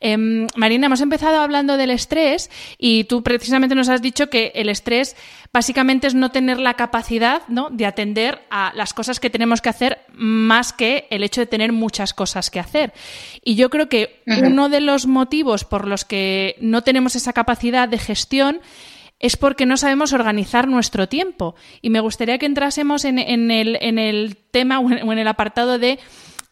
Em, Marina, hemos empezado hablando del estrés y tú precisamente nos has dicho que el estrés básicamente es no tener la capacidad ¿no? de atender a las cosas que tenemos que hacer más que el hecho de tener muchas cosas que hacer. Y yo creo que uno de los motivos por los que no tenemos esa capacidad de gestión es porque no sabemos organizar nuestro tiempo. Y me gustaría que entrásemos en, el, en el, tema o en el apartado de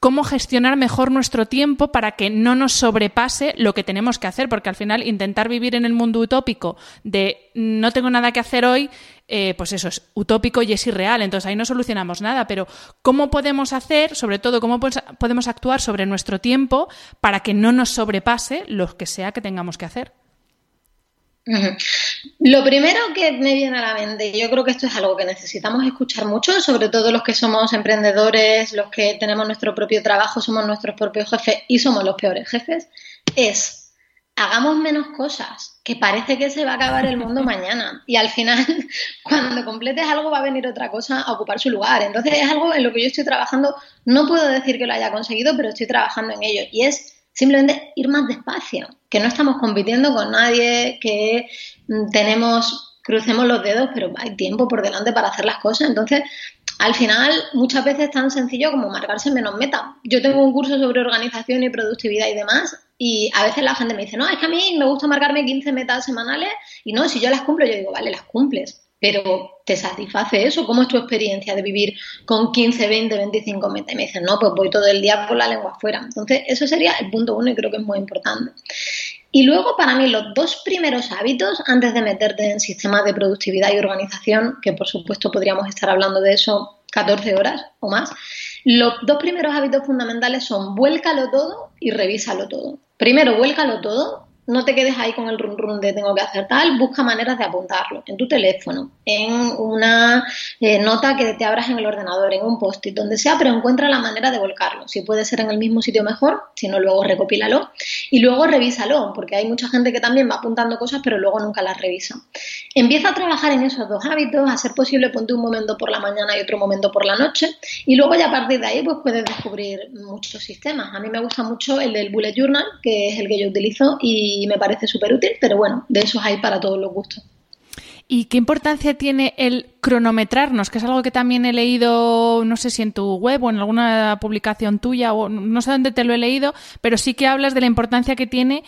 cómo gestionar mejor nuestro tiempo para que no nos sobrepase lo que tenemos que hacer, porque al final intentar vivir en el mundo utópico de no tengo nada que hacer hoy, eh, pues eso es utópico y es irreal, entonces ahí no solucionamos nada, pero ¿cómo podemos hacer, sobre todo, cómo podemos actuar sobre nuestro tiempo para que no nos sobrepase lo que sea que tengamos que hacer? Lo primero que me viene a la mente, y yo creo que esto es algo que necesitamos escuchar mucho, sobre todo los que somos emprendedores, los que tenemos nuestro propio trabajo, somos nuestros propios jefes y somos los peores jefes, es hagamos menos cosas, que parece que se va a acabar el mundo mañana y al final cuando completes algo va a venir otra cosa a ocupar su lugar. Entonces es algo en lo que yo estoy trabajando, no puedo decir que lo haya conseguido, pero estoy trabajando en ello y es simplemente ir más despacio, que no estamos compitiendo con nadie, que mm, tenemos, crucemos los dedos, pero hay tiempo por delante para hacer las cosas. Entonces, al final, muchas veces es tan sencillo como marcarse menos meta. Yo tengo un curso sobre organización y productividad y demás, y a veces la gente me dice, no, es que a mí me gusta marcarme 15 metas semanales, y no, si yo las cumplo, yo digo, vale, las cumples pero ¿te satisface eso? ¿Cómo es tu experiencia de vivir con 15, 20, 25 metas? Y me dicen, no, pues voy todo el día con la lengua afuera. Entonces, eso sería el punto uno y creo que es muy importante. Y luego, para mí, los dos primeros hábitos, antes de meterte en sistemas de productividad y organización, que por supuesto podríamos estar hablando de eso 14 horas o más, los dos primeros hábitos fundamentales son vuélcalo todo y revísalo todo. Primero, vuélcalo todo, no te quedes ahí con el run run de tengo que hacer tal, busca maneras de apuntarlo en tu teléfono, en una eh, nota que te abras en el ordenador, en un post-it, donde sea, pero encuentra la manera de volcarlo. Si puede ser en el mismo sitio mejor, si no luego recopílalo y luego revísalo, porque hay mucha gente que también va apuntando cosas pero luego nunca las revisa. Empieza a trabajar en esos dos hábitos, a ser posible ponte un momento por la mañana y otro momento por la noche y luego ya a partir de ahí pues puedes descubrir muchos sistemas. A mí me gusta mucho el del bullet journal, que es el que yo utilizo y y me parece súper útil, pero bueno, de esos hay para todos los gustos. ¿Y qué importancia tiene el cronometrarnos? Que es algo que también he leído, no sé si en tu web o en alguna publicación tuya, o no sé dónde te lo he leído, pero sí que hablas de la importancia que tiene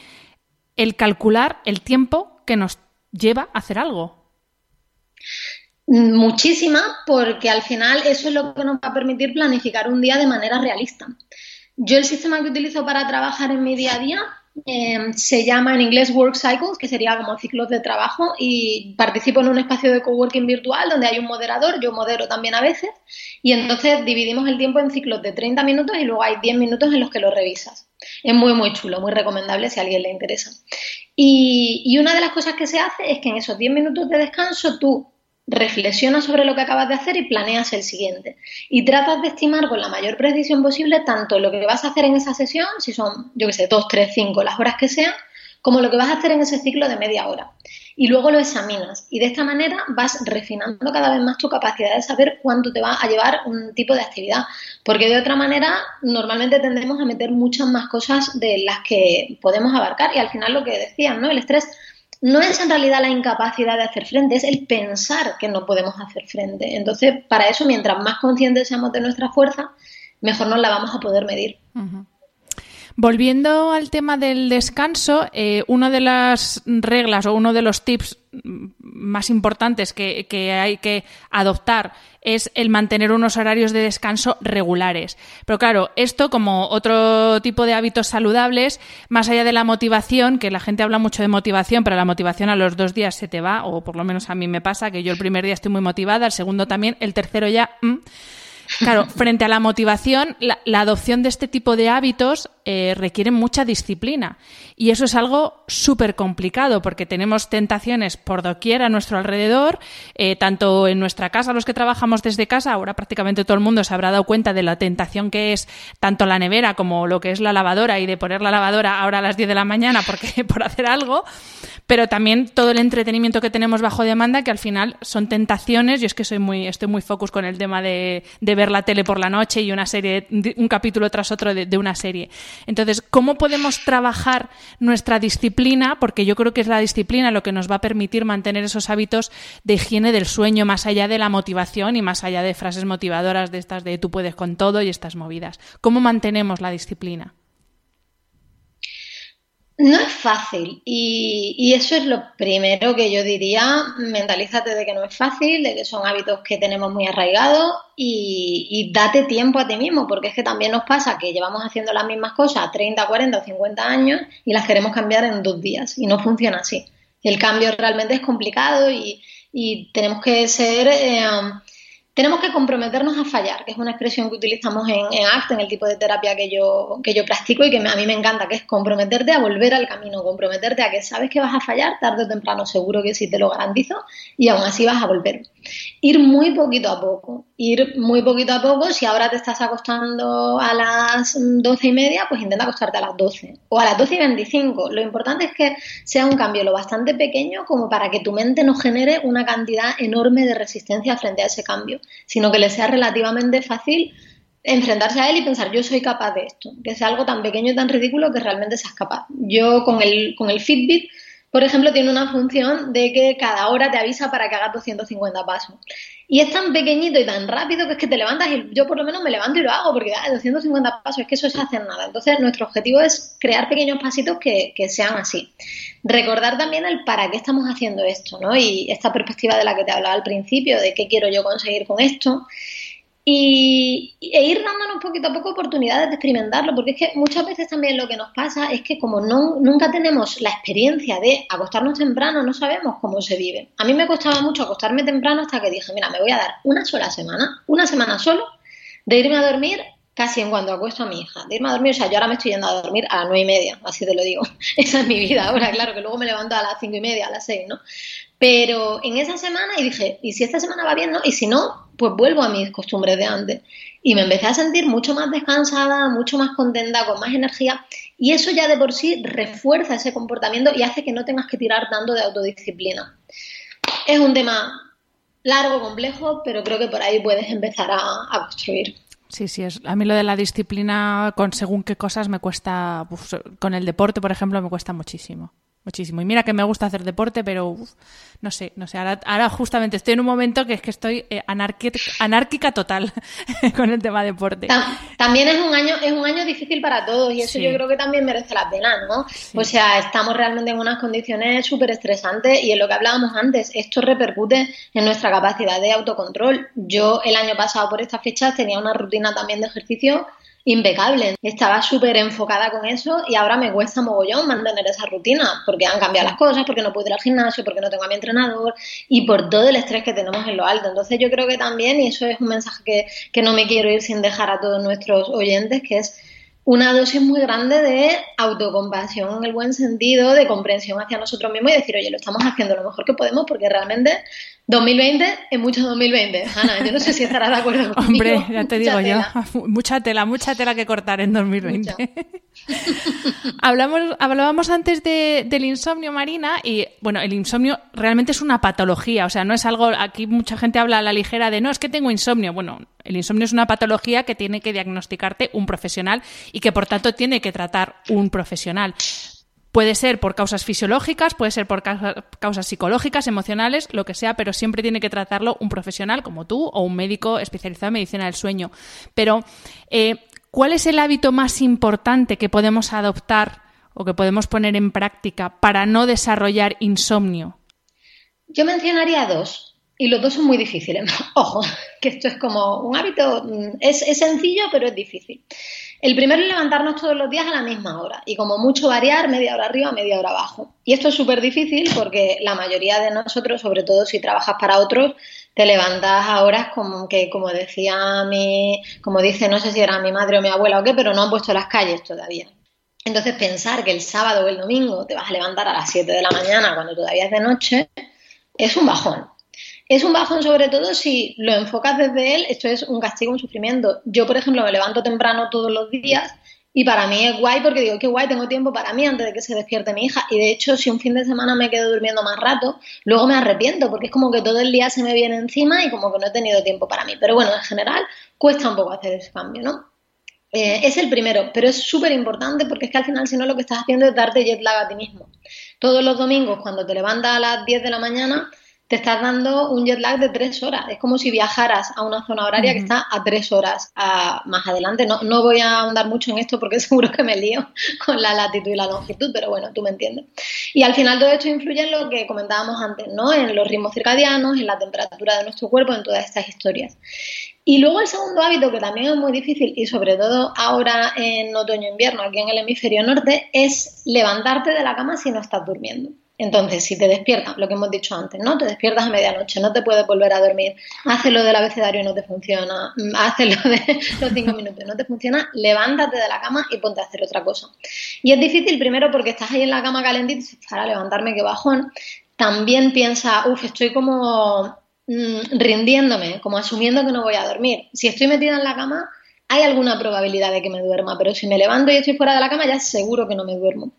el calcular el tiempo que nos lleva a hacer algo. Muchísima, porque al final eso es lo que nos va a permitir planificar un día de manera realista. Yo el sistema que utilizo para trabajar en mi día a día Em, se llama en inglés Work Cycles, que sería como ciclos de trabajo, y participo en un espacio de coworking virtual donde hay un moderador, yo modero también a veces, y entonces dividimos el tiempo en ciclos de 30 minutos y luego hay 10 minutos en los que lo revisas. Es muy, muy chulo, muy recomendable si a alguien le interesa. Y, y una de las cosas que se hace es que en esos 10 minutos de descanso tú reflexionas sobre lo que acabas de hacer y planeas el siguiente. Y tratas de estimar con la mayor precisión posible tanto lo que vas a hacer en esa sesión, si son, yo qué sé, dos, tres, cinco, las horas que sean, como lo que vas a hacer en ese ciclo de media hora. Y luego lo examinas. Y de esta manera vas refinando cada vez más tu capacidad de saber cuánto te va a llevar un tipo de actividad. Porque de otra manera, normalmente tendemos a meter muchas más cosas de las que podemos abarcar. Y al final lo que decían, ¿no? El estrés no es en realidad la incapacidad de hacer frente, es el pensar que no podemos hacer frente. Entonces, para eso, mientras más conscientes seamos de nuestra fuerza, mejor nos la vamos a poder medir. Volviendo al tema del descanso, eh, una de las reglas o uno de los tips más importantes que, hay que adoptar es el mantener unos horarios de descanso regulares. Pero claro, esto como otro tipo de hábitos saludables, más allá de la motivación, que la gente habla mucho de motivación, pero la motivación a los dos días se te va, o por lo menos a mí me pasa, que yo el primer día estoy muy motivada, el segundo también, el tercero ya... Claro, frente a la motivación, la, adopción de este tipo de hábitos eh, requiere mucha disciplina. Y eso es algo súper complicado porque tenemos tentaciones por doquier a nuestro alrededor, eh, tanto en nuestra casa, los que trabajamos desde casa, ahora prácticamente todo el mundo se habrá dado cuenta de la tentación que es tanto la nevera como lo que es la lavadora y de poner la lavadora ahora a las 10 de la mañana porque por hacer algo, pero también todo el entretenimiento que tenemos bajo demanda que al final son tentaciones. Yo es que soy muy, estoy muy focus con el tema de, ver la tele por la noche y una serie, un capítulo tras otro de, una serie. Entonces, ¿cómo podemos trabajar nuestra disciplina? Porque yo creo que es la disciplina lo que nos va a permitir mantener esos hábitos de higiene del sueño más allá de la motivación y más allá de frases motivadoras de estas de tú puedes con todo y estas movidas. ¿Cómo mantenemos la disciplina? No es fácil y, eso es lo primero que yo diría, mentalízate de que no es fácil, de que son hábitos que tenemos muy arraigados y, y, date tiempo a ti mismo, porque es que también nos pasa que llevamos haciendo las mismas cosas 30, 40 o 50 años y las queremos cambiar en dos días y no funciona así. El cambio realmente es complicado y, tenemos que ser... Eh, tenemos que comprometernos a fallar, que es una expresión que utilizamos en, en ACT, en el tipo de terapia que yo, que yo practico y que a mí me encanta, que es comprometerte a volver al camino, comprometerte a que sabes que vas a fallar tarde o temprano, seguro que sí te lo garantizo, y aún así vas a volver. Ir muy poquito a poco, ir muy poquito a poco, si ahora te estás acostando a las doce y media, pues intenta acostarte a las doce o a las doce y veinticinco. Lo importante es que sea un cambio lo bastante pequeño como para que tu mente no genere una cantidad enorme de resistencia frente a ese cambio sino que le sea relativamente fácil enfrentarse a él y pensar yo soy capaz de esto, que sea algo tan pequeño y tan ridículo que realmente seas capaz. Yo con el, con el Fitbit, por ejemplo, tiene una función de que cada hora te avisa para que hagas 250 pasos. Y es tan pequeñito y tan rápido que es que te levantas y yo por lo menos me levanto y lo hago porque 250 pasos es que eso es hacer nada. Entonces nuestro objetivo es crear pequeños pasitos que, que, sean así. Recordar también el para qué estamos haciendo esto, ¿no? Y esta perspectiva de la que te hablaba al principio, de qué quiero yo conseguir con esto y, e ir dándonos poquito a poco oportunidades de experimentarlo, porque es que muchas veces también lo que nos pasa es que como no, nunca tenemos la experiencia de acostarnos temprano, no sabemos cómo se vive. A mí me costaba mucho acostarme temprano hasta que dije, mira, me voy a dar una sola semana, una semana solo, de irme a dormir casi en cuanto acuesto a mi hija, de irme a dormir, o sea, yo ahora me estoy yendo a dormir a las nueve y media, así te lo digo, esa es mi vida ahora, claro, que luego me levanto a las cinco y media, a las seis, ¿no? Pero en esa semana y dije, ¿y si esta semana va bien, no? Y si no, pues vuelvo a mis costumbres de antes. Y me empecé a sentir mucho más descansada, mucho más contenta, con más energía. Y eso ya de por sí refuerza ese comportamiento y hace que no tengas que tirar tanto de autodisciplina. Es un tema largo, complejo, pero creo que por ahí puedes empezar a, construir. Sí, sí, es, a mí lo de la disciplina con según qué cosas me cuesta, con el deporte, por ejemplo, me cuesta muchísimo muchísimo. Y mira que me gusta hacer deporte, pero no sé, no sé. Ahora, justamente estoy en un momento que es que estoy eh, anárquica, total con el tema deporte. También es un año, es un año difícil para todos y eso yo creo que también merece la pena, ¿no? O sea, estamos realmente en unas condiciones súper estresantes y en lo que hablábamos antes, esto repercute en nuestra capacidad de autocontrol. Yo el año pasado por estas fechas tenía una rutina también de ejercicio impecable. Estaba súper enfocada con eso y ahora me cuesta mogollón mantener esa rutina porque han cambiado las cosas, porque no puedo ir al gimnasio, porque no tengo a mi entrenador y por todo el estrés que tenemos en lo alto. Entonces yo creo que también, y eso es un mensaje que, que no me quiero ir sin dejar a todos nuestros oyentes, que es una dosis muy grande de autocompasión en el buen sentido, de comprensión hacia nosotros mismos y decir, oye, lo estamos haciendo lo mejor que podemos porque realmente 2020 es mucho 2020. Ana, yo no sé si estarás de acuerdo conmigo. Hombre, ya te digo yo, mucha tela, mucha tela que cortar en 2020. Hablamos, hablábamos antes de, del insomnio, Marina, y bueno, el insomnio realmente es una patología, o sea, no es algo, aquí mucha gente habla a la ligera de, no, es que tengo insomnio. Bueno, el insomnio es una patología que tiene que diagnosticarte un profesional y que por tanto tiene que tratar un profesional. Puede ser por causas fisiológicas, puede ser por causas psicológicas, emocionales, lo que sea, pero siempre tiene que tratarlo un profesional como tú o un médico especializado en medicina del sueño. Pero, eh, ¿cuál es el hábito más importante que podemos adoptar o que podemos poner en práctica para no desarrollar insomnio? Yo mencionaría dos. Y los dos son muy difíciles. Ojo, que esto es como un hábito, mm, es, es sencillo, pero es difícil. El primero es levantarnos todos los días a la misma hora y como mucho variar media hora arriba, media hora abajo. Y esto es súper difícil porque la mayoría de nosotros, sobre todo si trabajas para otros, te levantas a horas como que, como decía mi, como dice, no sé si era mi madre o mi abuela o qué, pero no han puesto las calles todavía. Entonces pensar que el sábado o el domingo te vas a levantar a las 7 de la mañana cuando todavía es de noche es un bajón. Es un bajón sobre todo si lo enfocas desde él, esto es un castigo, un sufrimiento. Yo, por ejemplo, me levanto temprano todos los días y para mí es guay porque digo, qué guay, tengo tiempo para mí antes de que se despierte mi hija. Y de hecho, si un fin de semana me quedo durmiendo más rato, luego me arrepiento porque es como que todo el día se me viene encima y como que no he tenido tiempo para mí. Pero bueno, en general cuesta un poco hacer ese cambio, ¿no? Eh, es el primero, pero es súper importante porque es que al final si no lo que estás haciendo es darte jet lag a ti mismo. Todos los domingos cuando te levantas a las 10 de la mañana te estás dando un jet lag de tres horas. Es como si viajaras a una zona horaria que está a tres horas más adelante. No, no voy a ahondar mucho en esto porque seguro que me lío con la latitud y la longitud, pero bueno, tú me entiendes. Y al final todo esto influye en lo que comentábamos antes, ¿no? En los ritmos circadianos, en la temperatura de nuestro cuerpo, en todas estas historias. Y luego el segundo hábito, que también es muy difícil y sobre todo ahora en otoño-invierno aquí en el hemisferio norte, es levantarte de la cama si no estás durmiendo. Entonces, si te despiertas, lo que hemos dicho antes, ¿no? Te despiertas a medianoche, no te puedes volver a dormir, haces lo del abecedario y no te funciona, mm, haces lo de los cinco minutos y no te funciona, levántate de la cama y ponte a hacer otra cosa. Y es difícil primero porque estás ahí en la cama calentita y dices, para levantarme, qué bajón. También piensa, uff, estoy como mm, rindiéndome, como asumiendo que no voy a dormir. Si estoy metida en la cama, hay alguna probabilidad de que me duerma, pero si me levanto y estoy fuera de la cama, ya seguro que no me duermo.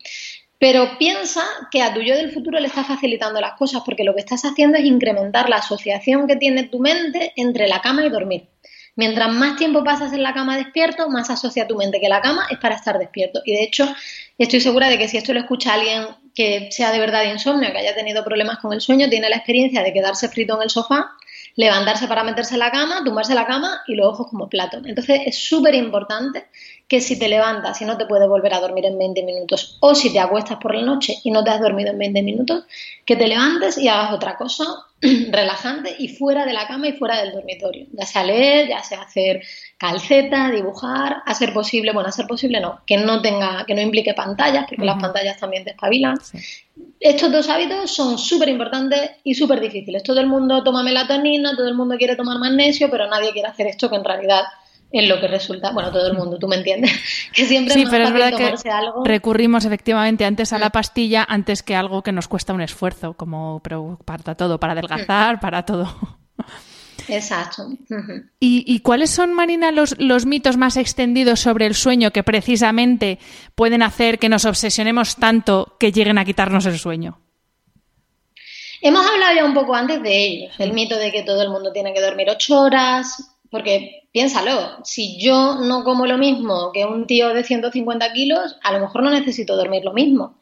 Pero piensa que a tu yo del futuro le estás facilitando las cosas porque lo que estás haciendo es incrementar la asociación que tiene tu mente entre la cama y dormir. Mientras más tiempo pasas en la cama despierto, más asocia tu mente que la cama es para estar despierto. Y de hecho, estoy segura de que si esto lo escucha alguien que sea de verdad insomnio, que haya tenido problemas con el sueño, tiene la experiencia de quedarse frito en el sofá levantarse para meterse en la cama, tumbarse en la cama y los ojos como plato. Entonces es súper importante que si te levantas y no te puedes volver a dormir en 20 minutos o si te acuestas por la noche y no te has dormido en 20 minutos, que te levantes y hagas otra cosa relajante y fuera de la cama y fuera del dormitorio. Ya sea leer, ya sea hacer calceta, dibujar, a ser posible, bueno, a ser posible no, que no tenga, que no implique pantallas, porque las pantallas también te espabilan. Estos dos hábitos son súper importantes y súper difíciles. Todo el mundo toma melatonina, todo el mundo quiere tomar magnesio, pero nadie quiere hacer esto que en realidad es lo que resulta, bueno, todo el mundo, tú me entiendes, que siempre sí, pero es verdad que recurrimos efectivamente antes a la mm. pastilla antes que algo que nos cuesta un esfuerzo, como para todo, para adelgazar, mm. para todo. Exacto. ¿Y, cuáles son, Marina, los, los, mitos más extendidos sobre el sueño que precisamente pueden hacer que nos obsesionemos tanto que lleguen a quitarnos el sueño? Hemos hablado ya un poco antes de ellos, el mito de que todo el mundo tiene que dormir ocho horas, porque piénsalo, si yo no como lo mismo que un tío de 150 kilos, a lo mejor no necesito dormir lo mismo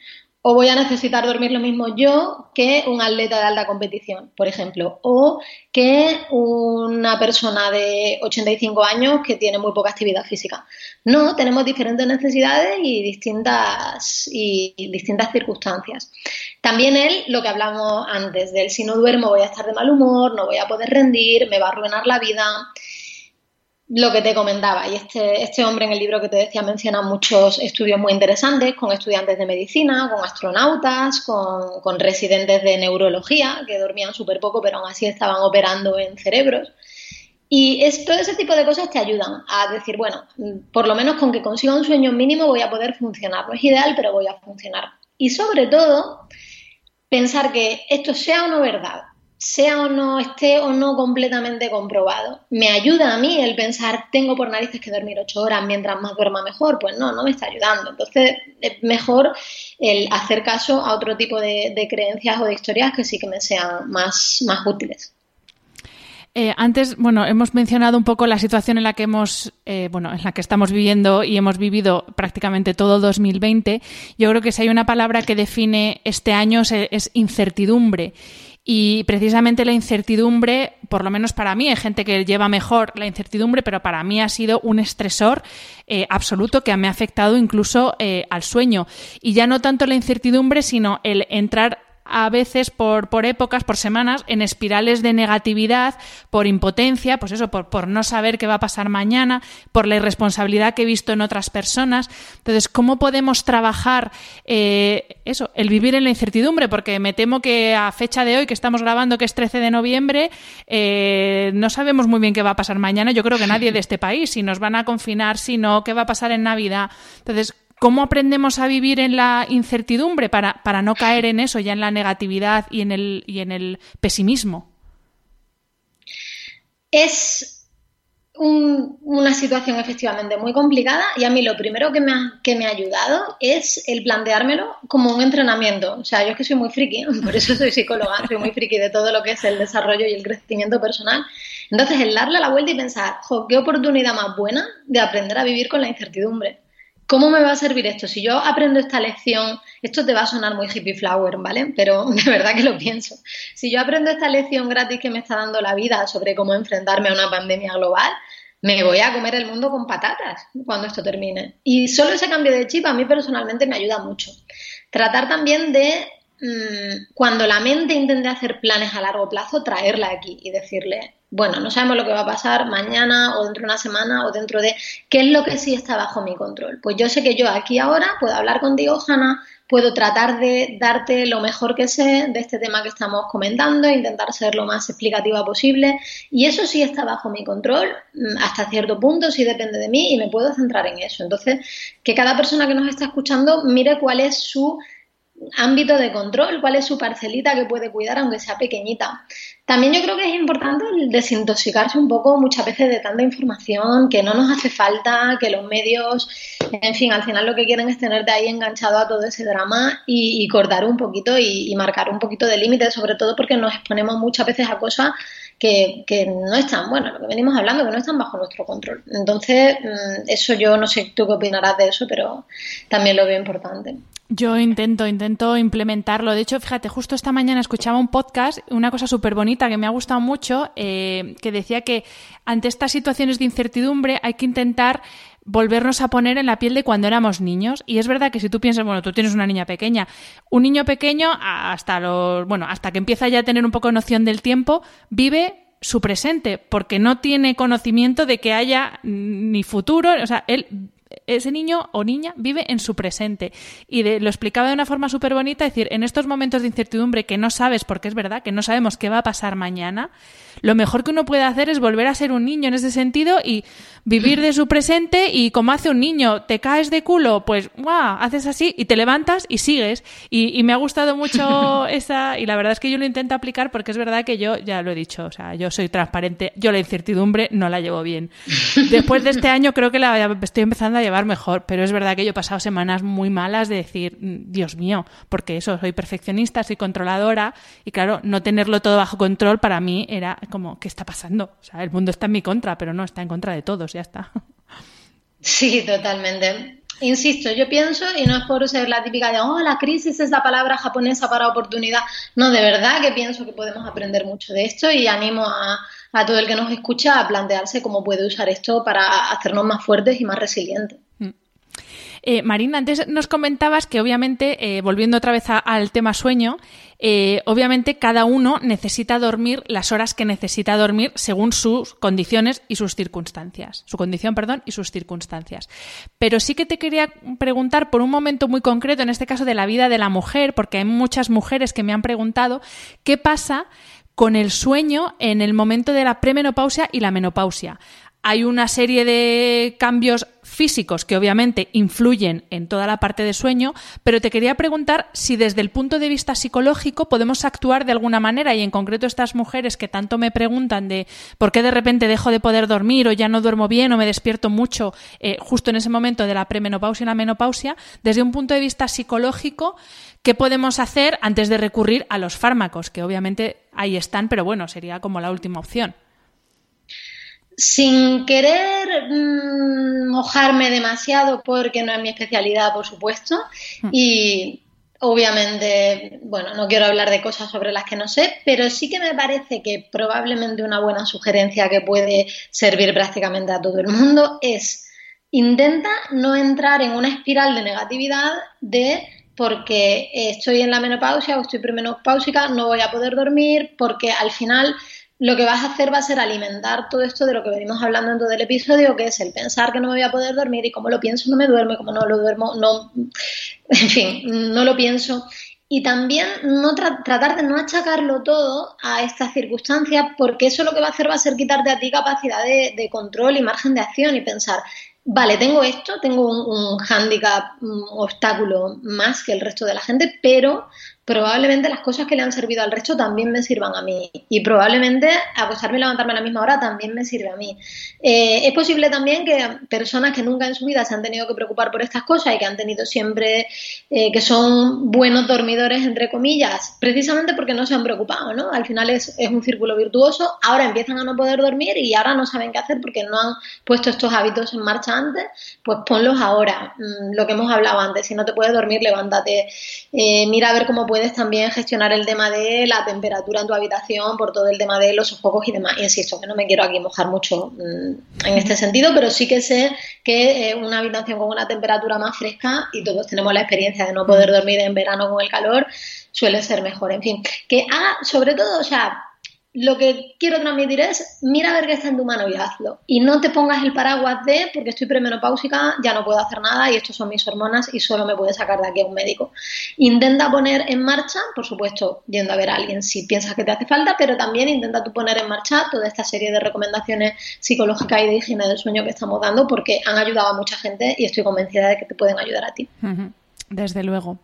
o voy a necesitar dormir lo mismo yo que un atleta de alta competición, por ejemplo, o que una persona de 85 años que tiene muy poca actividad física. No, tenemos diferentes necesidades y distintas, y distintas circunstancias. También él, lo que hablamos antes, del si no duermo voy a estar de mal humor, no voy a poder rendir, me va a arruinar la vida lo que te comentaba, y este, este hombre en el libro que te decía menciona muchos estudios muy interesantes con estudiantes de medicina, con astronautas, con, residentes de neurología que dormían súper poco pero aún así estaban operando en cerebros. Y todo ese tipo de cosas te ayudan a decir, bueno, por lo menos con que consiga un sueño mínimo voy a poder funcionar. No es ideal, pero voy a funcionar. Y sobre todo, pensar que esto sea o no verdad, sea o no esté o no completamente comprobado. ¿Me ayuda a mí el pensar, tengo por narices que dormir ocho horas mientras más duerma mejor? Pues no, no me está ayudando. Entonces es mejor el hacer caso a otro tipo de, creencias o de historias que sí que me sean más, más útiles. Eh, antes, bueno, hemos mencionado un poco la situación en la que hemos, eh, bueno, en la que estamos viviendo y hemos vivido prácticamente todo 2020. Yo creo que si hay una palabra que define este año es incertidumbre. Y precisamente la incertidumbre, por lo menos para mí, hay gente que lleva mejor la incertidumbre, pero para mí ha sido un estresor eh, absoluto que me ha afectado incluso eh, al sueño. Y ya no tanto la incertidumbre, sino el entrar a veces por, por épocas, por semanas, en espirales de negatividad, por impotencia, pues eso, por, por no saber qué va a pasar mañana, por la irresponsabilidad que he visto en otras personas. Entonces, ¿cómo podemos trabajar eh, eso, el vivir en la incertidumbre? Porque me temo que a fecha de hoy, que estamos grabando, que es 13 de noviembre, eh, no sabemos muy bien qué va a pasar mañana. Yo creo que nadie de este país, si nos van a confinar, si no, qué va a pasar en Navidad. Entonces, ¿Cómo aprendemos a vivir en la incertidumbre para, para no caer en eso, ya en la negatividad y en el, y en el pesimismo? Es una situación efectivamente muy complicada y a mí lo primero que me, ha, que me ha ayudado es el planteármelo como un entrenamiento. O sea, yo es que soy muy friki, por eso soy psicóloga, soy muy friki de todo lo que es el desarrollo y el crecimiento personal. Entonces, el darle la vuelta y pensar, jo, qué oportunidad más buena de aprender a vivir con la incertidumbre. ¿Cómo me va a servir esto? Si yo aprendo esta lección, esto te va a sonar muy hippie flower, ¿vale? Pero de verdad que lo pienso. Si yo aprendo esta lección gratis que me está dando la vida sobre cómo enfrentarme a una pandemia global, me voy a comer el mundo con patatas cuando esto termine. Y solo ese cambio de chip a mí personalmente me ayuda mucho. Tratar también de, mmm, cuando la mente intente hacer planes a largo plazo, traerla aquí y decirle, bueno, no sabemos lo que va a pasar mañana o dentro de una semana o dentro de qué es lo que sí está bajo mi control. Pues yo sé que yo aquí ahora puedo hablar contigo, Hanna, puedo tratar de darte lo mejor que sé de este tema que estamos comentando, intentar ser lo más explicativa posible y eso sí está bajo mi control mm, hasta cierto punto, sí depende de mí y me puedo centrar en eso. Entonces, que cada persona que nos está escuchando mire cuál es su ámbito de control, cuál es su parcelita que puede cuidar, aunque sea pequeñita. También yo creo que es importante desintoxicarse un poco muchas veces de tanta información que no nos hace falta, que los medios, en fin, al final lo que quieren es tenerte ahí enganchado a todo ese drama y, cortar un poquito y, y marcar un poquito de límites, sobre todo porque nos exponemos muchas veces a cosas que, que, no están, bueno, lo que venimos hablando, que no están bajo nuestro control. Entonces, mm, eso yo no sé tú qué opinarás de eso, pero también lo veo importante. Yo intento, intento implementarlo. De hecho, fíjate, justo esta mañana escuchaba un podcast, una cosa súper bonita que me ha gustado mucho, eh, que decía que ante estas situaciones de incertidumbre hay que intentar volvernos a poner en la piel de cuando éramos niños. Y es verdad que si tú piensas, bueno, tú tienes una niña pequeña, un niño pequeño hasta los, bueno, hasta que empieza ya a tener un poco de noción del tiempo, vive su presente, porque no tiene conocimiento de que haya ni futuro, o sea, él ese niño o niña vive en su presente. Y lo explicaba de una forma súper bonita, es decir, en estos momentos de incertidumbre que no sabes, porque es verdad que no sabemos qué va a pasar mañana, lo mejor que uno puede hacer es volver a ser un niño en ese sentido y vivir de su presente y como hace un niño, te caes de culo, pues ¡guau! haces así y te levantas y sigues. Y, me ha gustado mucho esa, y la verdad es que yo lo intento aplicar porque es verdad que yo, ya lo he dicho, o sea, yo soy transparente, yo la incertidumbre no la llevo bien. Después de este año creo que la estoy empezando a llevar mejor, pero es verdad que yo he pasado semanas muy malas de decir, Dios mío, porque eso, soy perfeccionista, soy controladora y claro, no tenerlo todo bajo control para mí era como, ¿qué está pasando? O sea, el mundo está en mi contra, pero no, está en contra de todos, ya está. Sí, totalmente. Insisto, yo pienso, y no es por ser la típica de, oh, la crisis es la palabra japonesa para oportunidad. No, de verdad que pienso que podemos aprender mucho de esto y animo a, a todo el que nos escucha a plantearse cómo puede usar esto para hacernos más fuertes y más resilientes. Eh, Marina, antes nos comentabas que obviamente, eh, volviendo otra vez al tema sueño, eh, obviamente cada uno necesita dormir las horas que necesita dormir según sus condiciones y sus circunstancias. Su condición, perdón, y sus circunstancias. Pero sí que te quería preguntar por un momento muy concreto, en este caso de la vida de la mujer, porque hay muchas mujeres que me han preguntado qué pasa con el sueño en el momento de la premenopausia y la menopausia hay una serie de cambios físicos que obviamente influyen en toda la parte de sueño, pero te quería preguntar si desde el punto de vista psicológico podemos actuar de alguna manera y en concreto estas mujeres que tanto me preguntan de por qué de repente dejo de poder dormir o ya no duermo bien o me despierto mucho eh, justo en ese momento de la premenopausia y la menopausia, desde un punto de vista psicológico, ¿qué podemos hacer antes de recurrir a los fármacos? Que obviamente ahí están, pero bueno, sería como la última opción sin querer mm, mojarme demasiado porque no es mi especialidad, por supuesto, mm. y obviamente, bueno, no quiero hablar de cosas sobre las que no sé, pero sí que me parece que probablemente una buena sugerencia que puede servir prácticamente a todo el mundo es intenta no entrar en una espiral de negatividad de porque estoy en la menopausia o estoy premenopáusica, no voy a poder dormir, porque al final lo que vas a hacer va a ser alimentar todo esto de lo que venimos hablando en todo el episodio, que es el pensar que no me voy a poder dormir y como lo pienso no me duerme, como no lo duermo, no, en fin, no lo pienso. Y también no tratar de no achacarlo todo a estas circunstancias, porque eso lo que va a hacer va a ser quitarte a ti capacidad de, control y margen de acción y pensar, vale, tengo esto, tengo un, un hándicap, un obstáculo más que el resto de la gente, pero probablemente las cosas que le han servido al resto también me sirvan a mí. Y probablemente acostarme y levantarme a la misma hora también me sirve a mí. Eh, es posible también que personas que nunca en su vida se han tenido que preocupar por estas cosas y que han tenido siempre, eh, que son buenos dormidores, entre comillas, precisamente porque no se han preocupado, ¿no? Al final es, un círculo virtuoso, ahora empiezan a no poder dormir y ahora no saben qué hacer porque no han puesto estos hábitos en marcha antes, pues ponlos ahora. Mm, lo que hemos hablado antes, si no te puedes dormir, levántate, eh, mira a ver cómo puedes puedes también gestionar el tema de la temperatura en tu habitación por todo el tema de los focos y demás. Insisto, que no me quiero aquí mojar mucho mm, en este sentido, pero sí que sé que eh, una habitación con una temperatura más fresca, y todos tenemos la experiencia de no poder dormir en verano con el calor, suele ser mejor. En fin, que haga, sobre todo, o sea, lo que quiero transmitir es, mira a ver qué está en tu mano y hazlo. Y no te pongas el paraguas de, porque estoy premenopáusica, ya no puedo hacer nada y estos son mis hormonas y solo me puede sacar de aquí a un médico. Intenta poner en marcha, por supuesto, yendo a ver a alguien si piensas que te hace falta, pero también intenta tú poner en marcha toda esta serie de recomendaciones psicológicas y de higiene del sueño que estamos dando, porque han ayudado a mucha gente y estoy convencida de que te pueden ayudar a ti. Desde luego.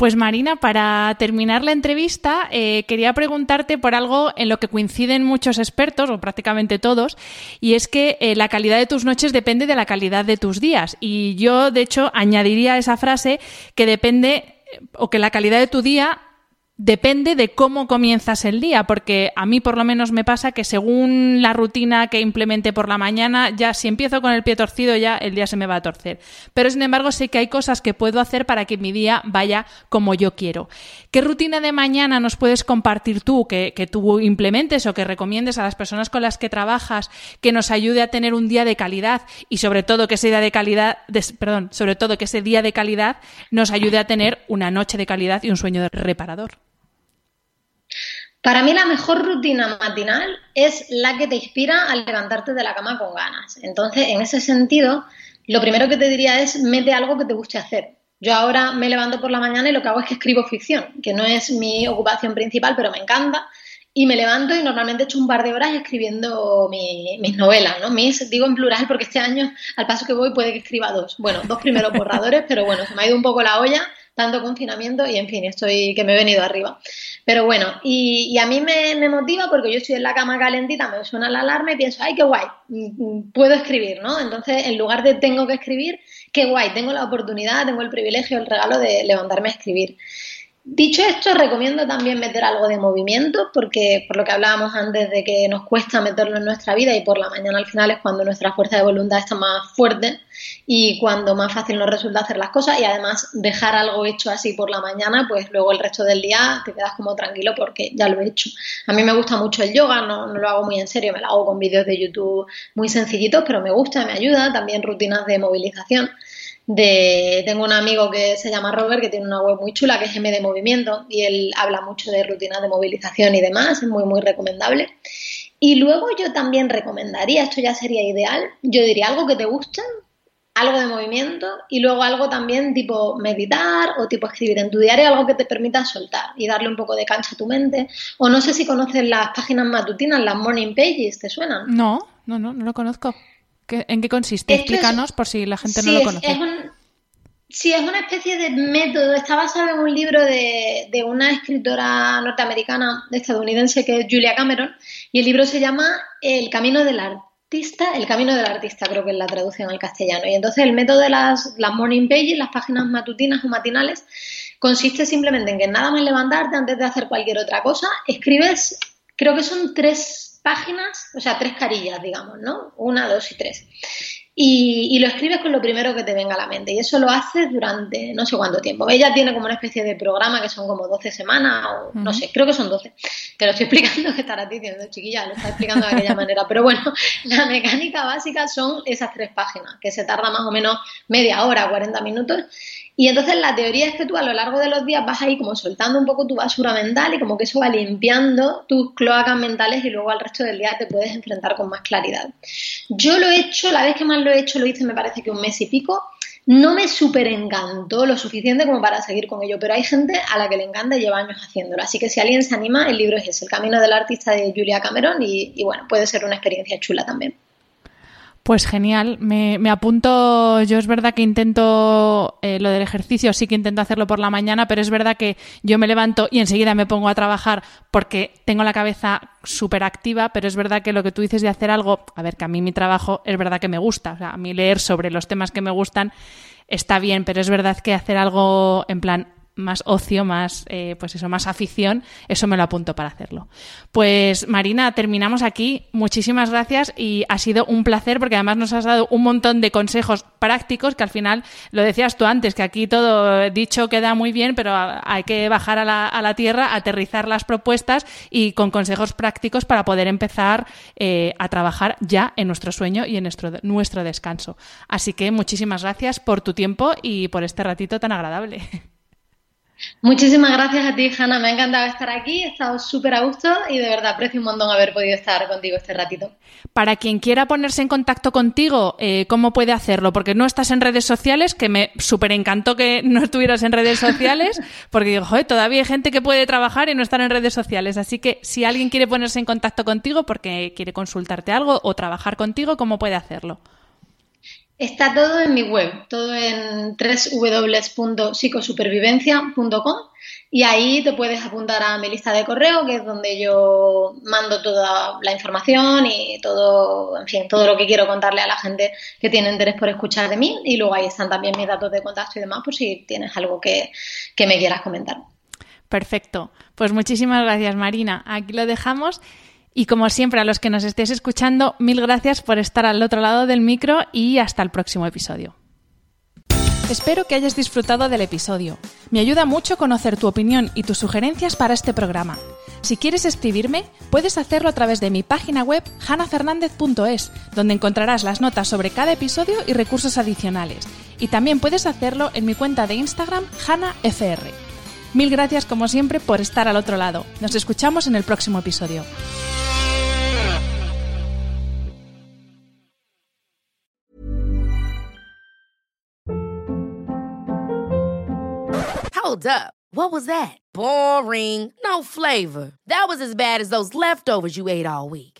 Pues Marina, para terminar la entrevista, eh, quería preguntarte por algo en lo que coinciden muchos expertos, o prácticamente todos, y es que eh, la calidad de tus noches depende de la calidad de tus días. Y yo, de hecho, añadiría esa frase que depende, o que la calidad de tu día depende de cómo comienzas el día, porque a mí por lo menos me pasa que según la rutina que implemente por la mañana, ya si empiezo con el pie torcido ya el día se me va a torcer. Pero sin embargo sé que hay cosas que puedo hacer para que mi día vaya como yo quiero. ¿Qué rutina de mañana nos puedes compartir tú, que, tú implementes o que recomiendes a las personas con las que trabajas, que nos ayude a tener un día de calidad y sobre todo que ese día de calidad, perdón, sobre todo que ese día de calidad nos ayude a tener una noche de calidad y un sueño reparador? Para mí la mejor rutina matinal es la que te inspira a levantarte de la cama con ganas. Entonces, en ese sentido, lo primero que te diría es mete algo que te guste hacer. Yo ahora me levanto por la mañana y lo que hago es que escribo ficción, que no es mi ocupación principal, pero me encanta. Y me levanto y normalmente echo un par de horas escribiendo mis novelas, ¿no? Mis, digo en plural porque este año, al paso que voy, puede que escriba dos. Bueno, dos primeros borradores, pero bueno, se me ha ido un poco la olla tanto confinamiento y en fin, estoy que me he venido arriba. Pero bueno, y, a mí me, motiva porque yo estoy en la cama calentita, me suena la alarma y pienso, ay, qué guay, mm, mm, puedo escribir, ¿no? Entonces, en lugar de tengo que escribir, qué guay, tengo la oportunidad, tengo el privilegio, el regalo de levantarme a escribir. Dicho esto, recomiendo también meter algo de movimiento, porque por lo que hablábamos antes de que nos cuesta meterlo en nuestra vida y por la mañana al final es cuando nuestra fuerza de voluntad está más fuerte y cuando más fácil nos resulta hacer las cosas y además dejar algo hecho así por la mañana, pues luego el resto del día te quedas como tranquilo porque ya lo he hecho. A mí me gusta mucho el yoga, no, no lo hago muy en serio, me lo hago con vídeos de YouTube muy sencillitos, pero me gusta, me ayuda, también rutinas de movilización tengo un amigo que se llama Robert que tiene una web muy chula que es M de Movimiento y él habla mucho de rutinas de movilización y demás, es muy muy recomendable. Y luego yo también recomendaría, esto ya sería ideal, yo diría algo que te guste, algo de movimiento y luego algo también tipo meditar o tipo escribir en tu diario, algo que te permita soltar y darle un poco de cancha a tu mente. O no sé si conoces las páginas matutinas, las morning pages, ¿te suenan? No, no, no, no lo conozco. ¿En qué consiste? Explícanos por si la gente no lo conoce. sí, es una especie de método. Está basado en un libro de, de, una escritora norteamericana, estadounidense, que es Julia Cameron, y el libro se llama El camino del artista, el camino del artista, creo que es la traducción al castellano. Y entonces el método de las, las morning pages, las páginas matutinas o matinales, consiste simplemente en que nada más levantarte antes de hacer cualquier otra cosa, escribes, creo que son tres páginas, o sea, tres carillas, digamos, ¿no? Una, dos y tres. Y, lo escribes con lo primero que te venga a la mente. Y eso lo haces durante no sé cuánto tiempo. Ella tiene como una especie de programa que son como 12 semanas, o no sé, creo que son 12. Te lo estoy explicando que estará diciendo, chiquilla, lo está explicando de aquella manera. Pero bueno, la mecánica básica son esas tres páginas, que se tarda más o menos media hora, 40 minutos Y entonces la teoría es que tú a lo largo de los días vas ahí como soltando un poco tu basura mental y como que eso va limpiando tus cloacas mentales y luego al resto del día te puedes enfrentar con más claridad. Yo lo he hecho, la vez que más lo he hecho lo hice me parece que un mes y pico. No me súper encantó lo suficiente como para seguir con ello, pero hay gente a la que le encanta y lleva años haciéndolo. Así que si alguien se anima, el libro es ese, El Camino del Artista de Julia Cameron y bueno, puede ser una experiencia chula también. Pues genial, me, apunto, yo es verdad que intento eh, lo del ejercicio, sí que intento hacerlo por la mañana, pero es verdad que yo me levanto y enseguida me pongo a trabajar porque tengo la cabeza súper activa, pero es verdad que lo que tú dices de hacer algo, a ver, que a mí mi trabajo es verdad que me gusta, o sea, a mí leer sobre los temas que me gustan está bien, pero es verdad que hacer algo en plan más ocio, más, eh, pues eso, más afición, eso me lo apunto para hacerlo. Pues Marina, terminamos aquí. Muchísimas gracias y ha sido un placer porque además nos has dado un montón de consejos prácticos que al final, lo decías tú antes, que aquí todo dicho queda muy bien, pero hay que bajar a la, tierra, aterrizar las propuestas y con consejos prácticos para poder empezar eh, a trabajar ya en nuestro sueño y en nuestro descanso. Así que muchísimas gracias por tu tiempo y por este ratito tan agradable. Muchísimas gracias a ti, Hanna. Me ha encantado estar aquí, he estado súper a gusto y de verdad aprecio un montón haber podido estar contigo este ratito. Para quien quiera ponerse en contacto contigo, eh, ¿cómo puede hacerlo? Porque no estás en redes sociales, que me súper encantó que no estuvieras en redes sociales, porque digo, joder, todavía hay gente que puede trabajar y no estar en redes sociales. Así que si alguien quiere ponerse en contacto contigo porque quiere consultarte algo o trabajar contigo, ¿cómo puede hacerlo? Está todo en mi web, todo en www.psicosupervivencia.com y ahí te puedes apuntar a mi lista de correo, que es donde yo mando toda la información y todo, en fin, todo lo que quiero contarle a la gente que tiene interés por escuchar de mí. Y luego ahí están también mis datos de contacto y demás, por si tienes algo que, que me quieras comentar. Perfecto. Pues muchísimas gracias, Marina. Aquí lo dejamos. Y como siempre, a los que nos estéis escuchando, mil gracias por estar al otro lado del micro y hasta el próximo episodio. Espero que hayas disfrutado del episodio. Me ayuda mucho conocer tu opinión y tus sugerencias para este programa. Si quieres escribirme, puedes hacerlo a través de mi página web hanafernandez.es, donde encontrarás las notas sobre cada episodio y recursos adicionales. Y también puedes hacerlo en mi cuenta de Instagram hanafr. Mil gracias como siempre por estar al otro lado. Nos escuchamos en el próximo episodio. Hold up. What was that? Boring. No flavor. That was as bad as those leftovers you ate all week.